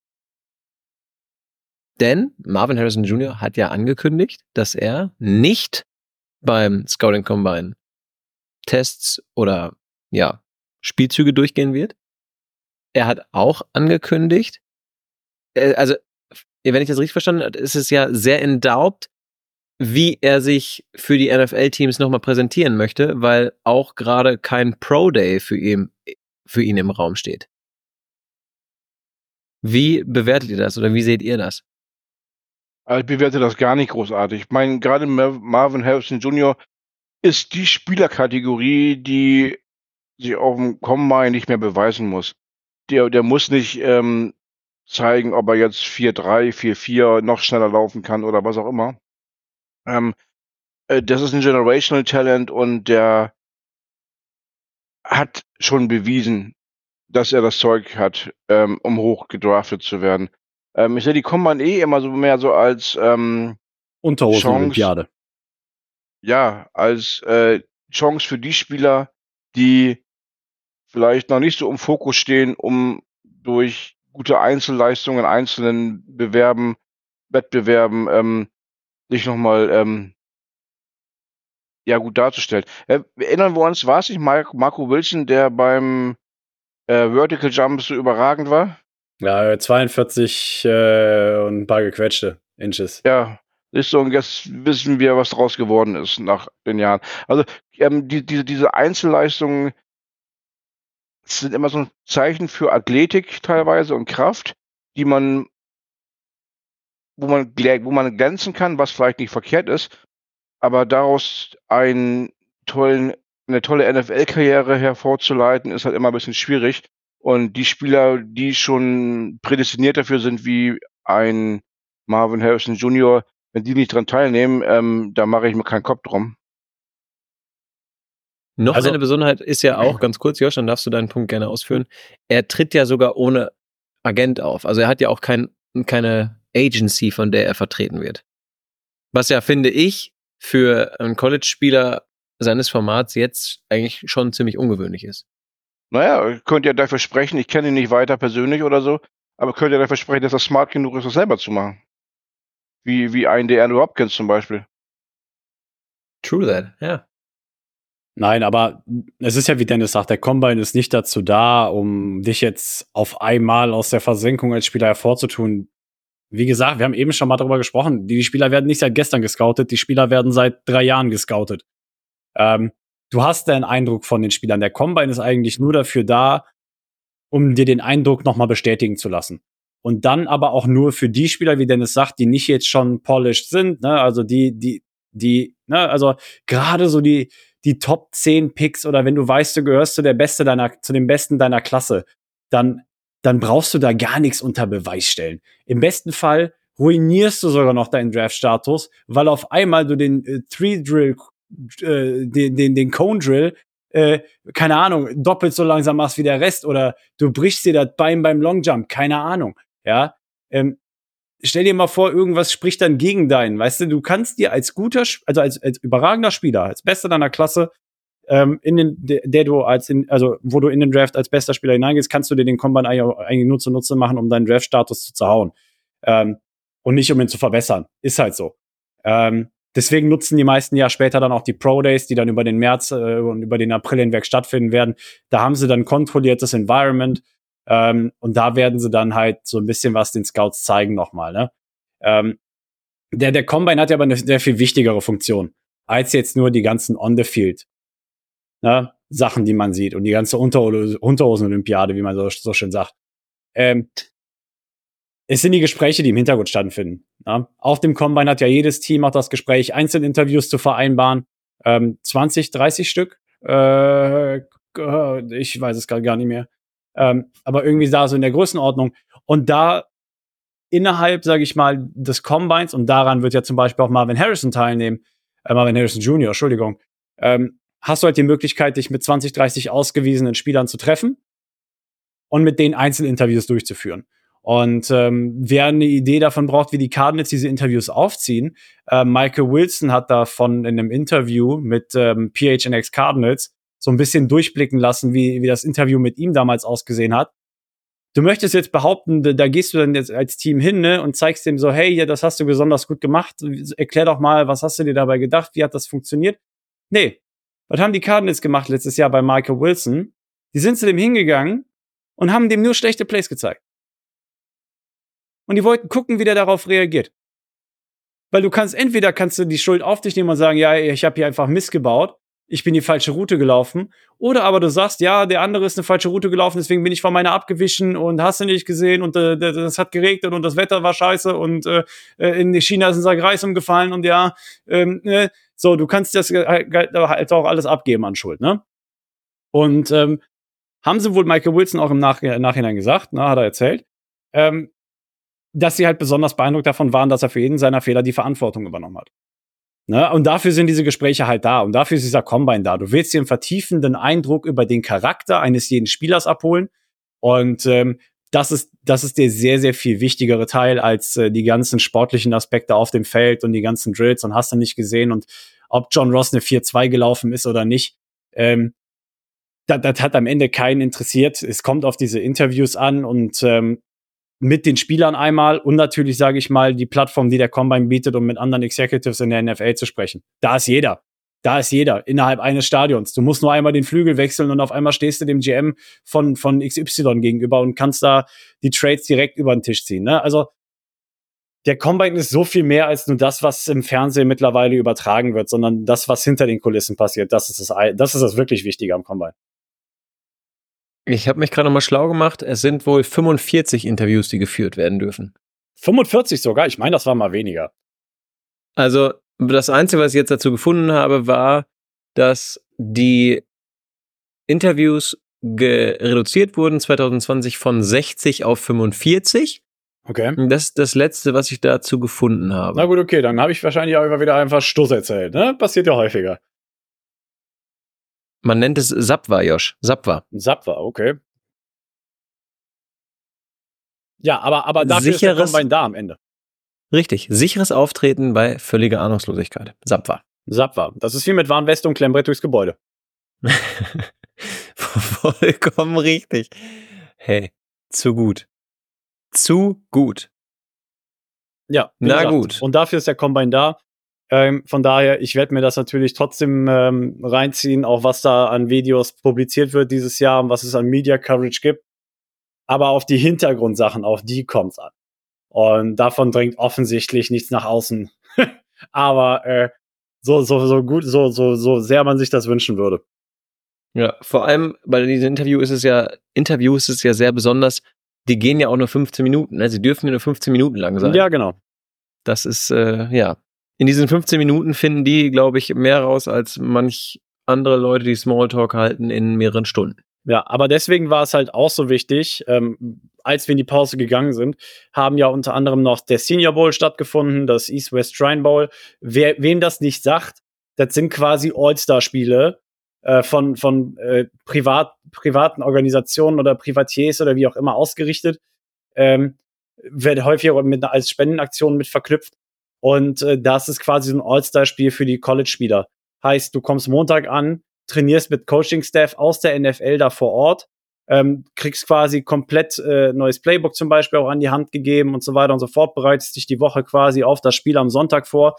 Denn Marvin Harrison Jr. hat ja angekündigt, dass er nicht beim Scouting Combine Tests oder ja, Spielzüge durchgehen wird. Er hat auch angekündigt, äh, also wenn ich das richtig verstanden habe, ist es ja sehr endaubt, wie er sich für die NFL-Teams nochmal präsentieren möchte, weil auch gerade kein Pro-Day für ihn, für ihn im Raum steht. Wie bewertet ihr das oder wie seht ihr das? Ich bewerte das gar nicht großartig. Ich meine, gerade Marvin Harrison Jr. ist die Spielerkategorie, die sich auf dem Combine nicht mehr beweisen muss. Der, der muss nicht ähm, zeigen, ob er jetzt 4-3, 4-4 noch schneller laufen kann oder was auch immer. Ähm, äh, das ist ein Generational Talent und der hat schon bewiesen, dass er das Zeug hat, ähm, um hoch gedraftet zu werden. Ähm, ich sehe die Combine eh immer so mehr so als ähm, Unterhosen-Olympiade. Ja, als äh, Chance für die Spieler, die vielleicht noch nicht so im Fokus stehen, um durch gute Einzelleistungen, einzelnen Bewerben, Wettbewerben ähm, sich nochmal ähm, ja gut darzustellen. Äh, erinnern wir uns, war es nicht Marco Wilson, der beim äh, Vertical Jump so überragend war? Ja, 42 äh, und ein paar gequetschte Inches. Ja, ist so, und jetzt wissen wir, was draus geworden ist nach den Jahren. Also ähm, die, diese, diese Einzelleistungen sind immer so ein Zeichen für Athletik teilweise und Kraft. die man, wo man, wo man glänzen kann, was vielleicht nicht verkehrt ist, aber daraus einen tollen, eine tolle NFL-Karriere hervorzuleiten, ist halt immer ein bisschen schwierig. Und die Spieler, die schon prädestiniert dafür sind, wie ein Marvin Harrison Jr., wenn die nicht dran teilnehmen, ähm, da mache ich mir keinen Kopf drum. Noch Also- eine Besonderheit ist ja auch, ganz kurz, Josh, dann darfst du deinen Punkt gerne ausführen. Er tritt ja sogar ohne Agent auf. Also er hat ja auch kein, keine Agency, von der er vertreten wird. Was ja, finde ich, für einen College-Spieler seines Formats jetzt eigentlich schon ziemlich ungewöhnlich ist. Naja, könnt ihr dafür sprechen, ich kenne ihn nicht weiter persönlich oder so, aber könnt ihr dafür sprechen, dass er smart genug ist, das selber zu machen. Wie, wie ein der Andrew Hopkins zum Beispiel. True that, ja. Nein, aber es ist ja, wie Dennis sagt, der Combine ist nicht dazu da, um dich jetzt auf einmal aus der Versenkung als Spieler hervorzutun. Wie gesagt, wir haben eben schon mal darüber gesprochen. Die Spieler werden nicht seit gestern gescoutet, die Spieler werden seit drei Jahren gescoutet. Ähm, du hast den Eindruck von den Spielern. Der Combine ist eigentlich nur dafür da, um dir den Eindruck nochmal bestätigen zu lassen. Und dann aber auch nur für die Spieler, wie Dennis sagt, die nicht jetzt schon polished sind, ne? also die, die, die, ne, also gerade so die, die Top 10 Picks oder wenn du weißt, du gehörst zu der Beste deiner, zu dem Besten deiner Klasse, dann, dann brauchst du da gar nichts unter Beweis stellen. Im besten Fall ruinierst du sogar noch deinen Draft-Status, weil auf einmal du den äh, Three-Drill, äh, den, den, den Cone-Drill, äh, keine Ahnung, doppelt so langsam machst wie der Rest oder du brichst dir das Bein beim Longjump, keine Ahnung, ja. Ähm, stell dir mal vor, irgendwas spricht dann gegen deinen. Weißt du, du kannst dir als guter, also als, als überragender Spieler, als Bester deiner Klasse, ähm, in den, der, du als in, also wo du in den Draft als bester Spieler hineingehst, kannst du dir den Combine eigentlich nur zunutze machen, um deinen Draft-Status zu zerhauen. Ähm, und nicht um ihn zu verbessern. Ist halt so. Ähm, deswegen nutzen die meisten ja später dann auch die Pro Days, die dann über den März äh, und über den April hinweg stattfinden werden. Da haben sie dann kontrolliertes Environment ähm, und da werden sie dann halt so ein bisschen was den Scouts zeigen nochmal. Ne? Ähm, der, der Combine hat ja aber eine sehr viel wichtigere Funktion als jetzt nur die ganzen On-the-Field ne, Sachen, die man sieht und die ganze Unterhose- Unterhosen-Olympiade, wie man so, so schön sagt. Ähm, es sind die Gespräche, die im Hintergrund stattfinden. Ja? Auf dem Combine hat ja jedes Team auch das Gespräch, Einzelinterviews zu vereinbaren. Ähm, 20, 30 Stück. Äh, ich weiß es gar nicht mehr. Ähm, aber irgendwie da so in der Größenordnung. Und da innerhalb, sage ich mal, des Combines, und daran wird ja zum Beispiel auch Marvin Harrison teilnehmen, äh, Marvin Harrison Jr., Entschuldigung, ähm, hast du halt die Möglichkeit, dich mit 20, 30 ausgewiesenen Spielern zu treffen und mit denen Einzelinterviews durchzuführen. Und ähm, wer eine Idee davon braucht, wie die Cardinals diese Interviews aufziehen, äh, Michael Wilson hat davon in einem Interview mit ähm, PHNX Cardinals so ein bisschen durchblicken lassen, wie, wie das Interview mit ihm damals ausgesehen hat. Du möchtest jetzt behaupten, da, gehst du dann jetzt als Team hin ne, und zeigst dem so, hey, ja, das hast du besonders gut gemacht. Erklär doch mal, was hast du dir dabei gedacht? Wie hat das funktioniert? Nee. Was haben die Cardinals gemacht letztes Jahr bei Michael Wilson? Die sind zu dem hingegangen und haben dem nur schlechte Plays gezeigt. Und die wollten gucken, wie der darauf reagiert. Weil du kannst, entweder kannst du die Schuld auf dich nehmen und sagen, ja, ich habe hier einfach missgebaut, ich bin die falsche Route gelaufen. Oder aber du sagst, ja, der andere ist eine falsche Route gelaufen, deswegen bin ich von meiner abgewichen und hast du nicht gesehen und äh, das hat geregnet und das Wetter war scheiße und äh, in China ist Sack Reis umgefallen und ja, ähm, äh, so, du kannst das halt auch alles abgeben an Schuld, ne? Und ähm, haben sie wohl Michael Wilson auch im Nach Nachhinein gesagt, ne, hat er erzählt, ähm, dass sie halt besonders beeindruckt davon waren, dass er für jeden seiner Fehler die Verantwortung übernommen hat. Ne? Und dafür sind diese Gespräche halt da und dafür ist dieser Combine da. Du willst dir einen vertiefenden Eindruck über den Charakter eines jeden Spielers abholen und ähm, das ist, das ist der sehr, sehr viel wichtigere Teil als äh, die ganzen sportlichen Aspekte auf dem Feld und die ganzen Drills und hast du nicht gesehen und ob John Ross eine 4-2 gelaufen ist oder nicht. Ähm, das, das hat am Ende keinen interessiert. Es kommt auf diese Interviews an und ähm, mit den Spielern einmal und natürlich, sage ich mal, die Plattform, die der Combine bietet, um mit anderen Executives in der NFL zu sprechen. Da ist jeder. Da ist jeder innerhalb eines Stadions. Du musst nur einmal den Flügel wechseln und auf einmal stehst du dem GM von, von XY gegenüber und kannst da die Trades direkt über den Tisch ziehen. Ne? Also der Combine ist so viel mehr als nur das, was im Fernsehen mittlerweile übertragen wird, sondern das, was hinter den Kulissen passiert. Das ist das, das, ist das wirklich Wichtige am Combine. Ich habe mich gerade noch mal schlau gemacht. Es sind wohl 45 Interviews, die geführt werden dürfen. 45 sogar? Ich meine, das war mal weniger. Also das Einzige, was ich jetzt dazu gefunden habe, war, dass die Interviews reduziert wurden 2020 von 60 auf 45. Okay. Das ist das Letzte, was ich dazu gefunden habe. Na gut, okay, dann habe ich wahrscheinlich auch immer wieder einfach Stoß erzählt. Ne? Passiert ja häufiger. Man nennt es Sapwa, Josh. Sapwa. Sapwa, okay. Ja, aber, aber dafür Sicheres- ist der Combine da am Ende. Richtig. Sicheres Auftreten bei völliger Ahnungslosigkeit. Sapwa. Sapwa. Das ist wie mit Warnweste und Klemmbrett durchs Gebäude. Vollkommen richtig. Hey, zu gut. Zu gut. Ja, Na gesagt. gut. Und dafür ist der Combine da. Ähm, von daher, ich werde mir das natürlich trotzdem ähm, reinziehen, auch was da an Videos publiziert wird dieses Jahr und was es an Media Coverage gibt. Aber auf die Hintergrundsachen, auf die kommt's an. Und davon dringt offensichtlich nichts nach außen. Aber äh, so, so, so gut, so, so, so sehr man sich das wünschen würde. Ja, vor allem bei diesem Interview ist es ja, Interview ist es ja sehr besonders. Die gehen ja auch nur 15 Minuten. Ne? Sie dürfen ja nur 15 Minuten lang sein. Ja, genau. Das ist, äh, ja. In diesen 15 Minuten finden die, glaube ich, mehr raus als manch andere Leute, die Smalltalk halten in mehreren Stunden. Ja, aber deswegen war es halt auch so wichtig, ähm, als wir in die Pause gegangen sind, haben ja unter anderem noch der Senior Bowl stattgefunden, das East-West Shrine Bowl. Wer, wem das nicht sagt, das sind quasi All-Star-Spiele äh, von, von äh, privat, privaten Organisationen oder Privatiers oder wie auch immer ausgerichtet. Ähm, wird häufig mit, als Spendenaktion mit verknüpft. Und äh, das ist quasi so ein All-Star-Spiel für die College-Spieler. Heißt, du kommst Montag an, trainierst mit Coaching-Staff aus der NFL da vor Ort, ähm, kriegst quasi komplett äh, neues Playbook zum Beispiel auch an die Hand gegeben und so weiter und so fort, bereitest dich die Woche quasi auf das Spiel am Sonntag vor.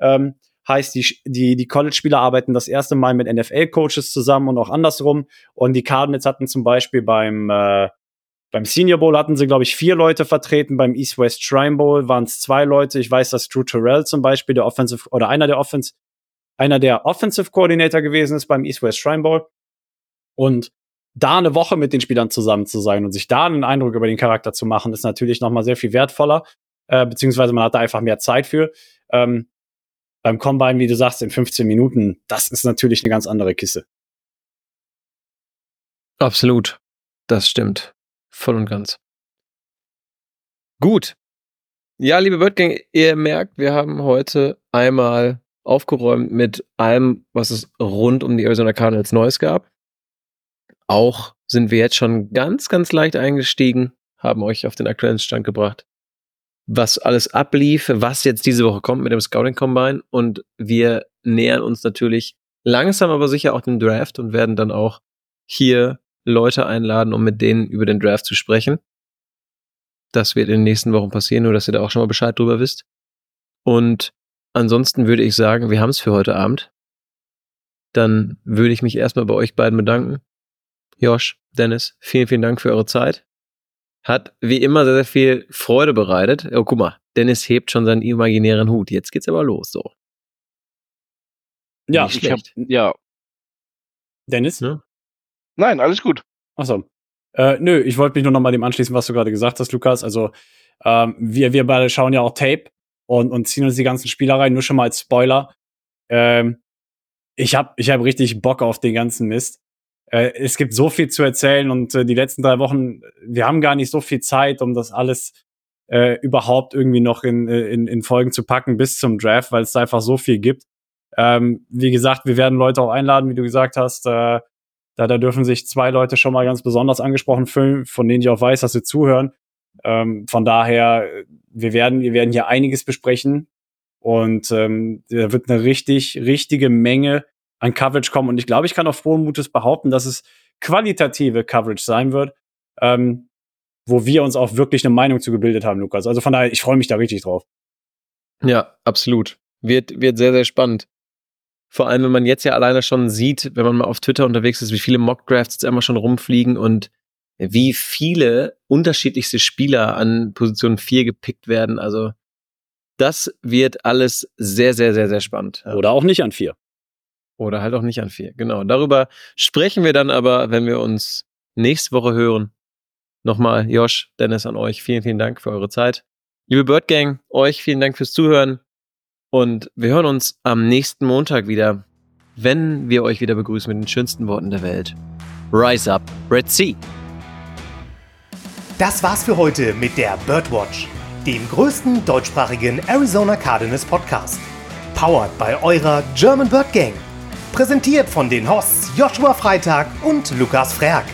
Ähm, heißt, die, die, die College-Spieler arbeiten das erste Mal mit NFL-Coaches zusammen und auch andersrum. Und die Cardinals hatten zum Beispiel beim, äh, beim Senior Bowl hatten sie, glaube ich, vier Leute vertreten. Beim East-West Shrine Bowl waren es zwei Leute. Ich weiß, dass Drew Terrell zum Beispiel der Offensive oder einer der Offensive einer der Offensive Coordinator gewesen ist beim East West Shrine Bowl. Und da eine Woche mit den Spielern zusammen zu sein und sich da einen Eindruck über den Charakter zu machen, ist natürlich nochmal sehr viel wertvoller, äh, beziehungsweise man hat da einfach mehr Zeit für. Ähm, beim Combine, wie du sagst, in 15 Minuten, das ist natürlich eine ganz andere Kiste. Absolut. Das stimmt. Voll und ganz. Gut. Ja, liebe Birdgang, ihr merkt, wir haben heute einmal aufgeräumt mit allem, was es rund um die Arizona Cardinals Neues gab. Auch sind wir jetzt schon ganz, ganz leicht eingestiegen, haben euch auf den aktuellen Stand gebracht, was alles ablief, was jetzt diese Woche kommt mit dem Scouting Combine und wir nähern uns natürlich langsam aber sicher auch dem Draft und werden dann auch hier Leute einladen, um mit denen über den Draft zu sprechen. Das wird in den nächsten Wochen passieren, nur dass ihr da auch schon mal Bescheid drüber wisst. Und ansonsten würde ich sagen, wir haben es für heute Abend. Dann würde ich mich erstmal bei euch beiden bedanken. Josh, Dennis, vielen, vielen Dank für eure Zeit. Hat wie immer sehr, sehr viel Freude bereitet. Oh, guck mal, Dennis hebt schon seinen imaginären Hut. Jetzt geht's aber los, so. Ja, Ich hab, ja, Dennis? Ne? Nein, alles gut. Achso. Äh, nö, ich wollte mich nur noch mal dem anschließen, was du gerade gesagt hast, Lukas. Also, ähm, wir, wir beide schauen ja auch Tape und, und ziehen uns die ganzen Spieler rein, nur schon mal als Spoiler. Ähm, ich habe ich hab richtig Bock auf den ganzen Mist. Äh, es gibt so viel zu erzählen und äh, die letzten drei Wochen, wir haben gar nicht so viel Zeit, um das alles äh, überhaupt irgendwie noch in, in, in Folgen zu packen bis zum Draft, weil es einfach so viel gibt. Ähm, wie gesagt, wir werden Leute auch einladen, wie du gesagt hast. Äh, da, da dürfen sich zwei Leute schon mal ganz besonders angesprochen fühlen, von denen ich auch weiß, dass sie zuhören. Ähm, von daher, wir werden, wir werden hier einiges besprechen und ähm, da wird eine richtig, richtige Menge an Coverage kommen. Und ich glaube, ich kann auch frohen Mutes behaupten, dass es qualitative Coverage sein wird, ähm, wo wir uns auch wirklich eine Meinung zu gebildet haben, Lukas. Also von daher, ich freue mich da richtig drauf. Ja, absolut. Wird, wird sehr, sehr spannend. Vor allem, wenn man jetzt ja alleine schon sieht, wenn man mal auf Twitter unterwegs ist, wie viele Mockdrafts jetzt einmal schon rumfliegen und wie viele unterschiedlichste Spieler an Position 4 gepickt werden. Also, das wird alles sehr, sehr, sehr, sehr spannend. Oder auch nicht an vier. Oder halt auch nicht an 4. Genau. Darüber sprechen wir dann aber, wenn wir uns nächste Woche hören. Nochmal, Josh, Dennis, an euch. Vielen, vielen Dank für eure Zeit. Liebe Bird Gang, euch vielen Dank fürs Zuhören. Und wir hören uns am nächsten Montag wieder, wenn wir euch wieder begrüßen mit den schönsten Worten der Welt. Rise up, Red Sea. Das war's für heute mit der Birdwatch, dem größten deutschsprachigen Arizona Cardinals Podcast. Powered bei eurer German Bird Gang. Präsentiert von den Hosts Joshua Freitag und Lukas Frerk.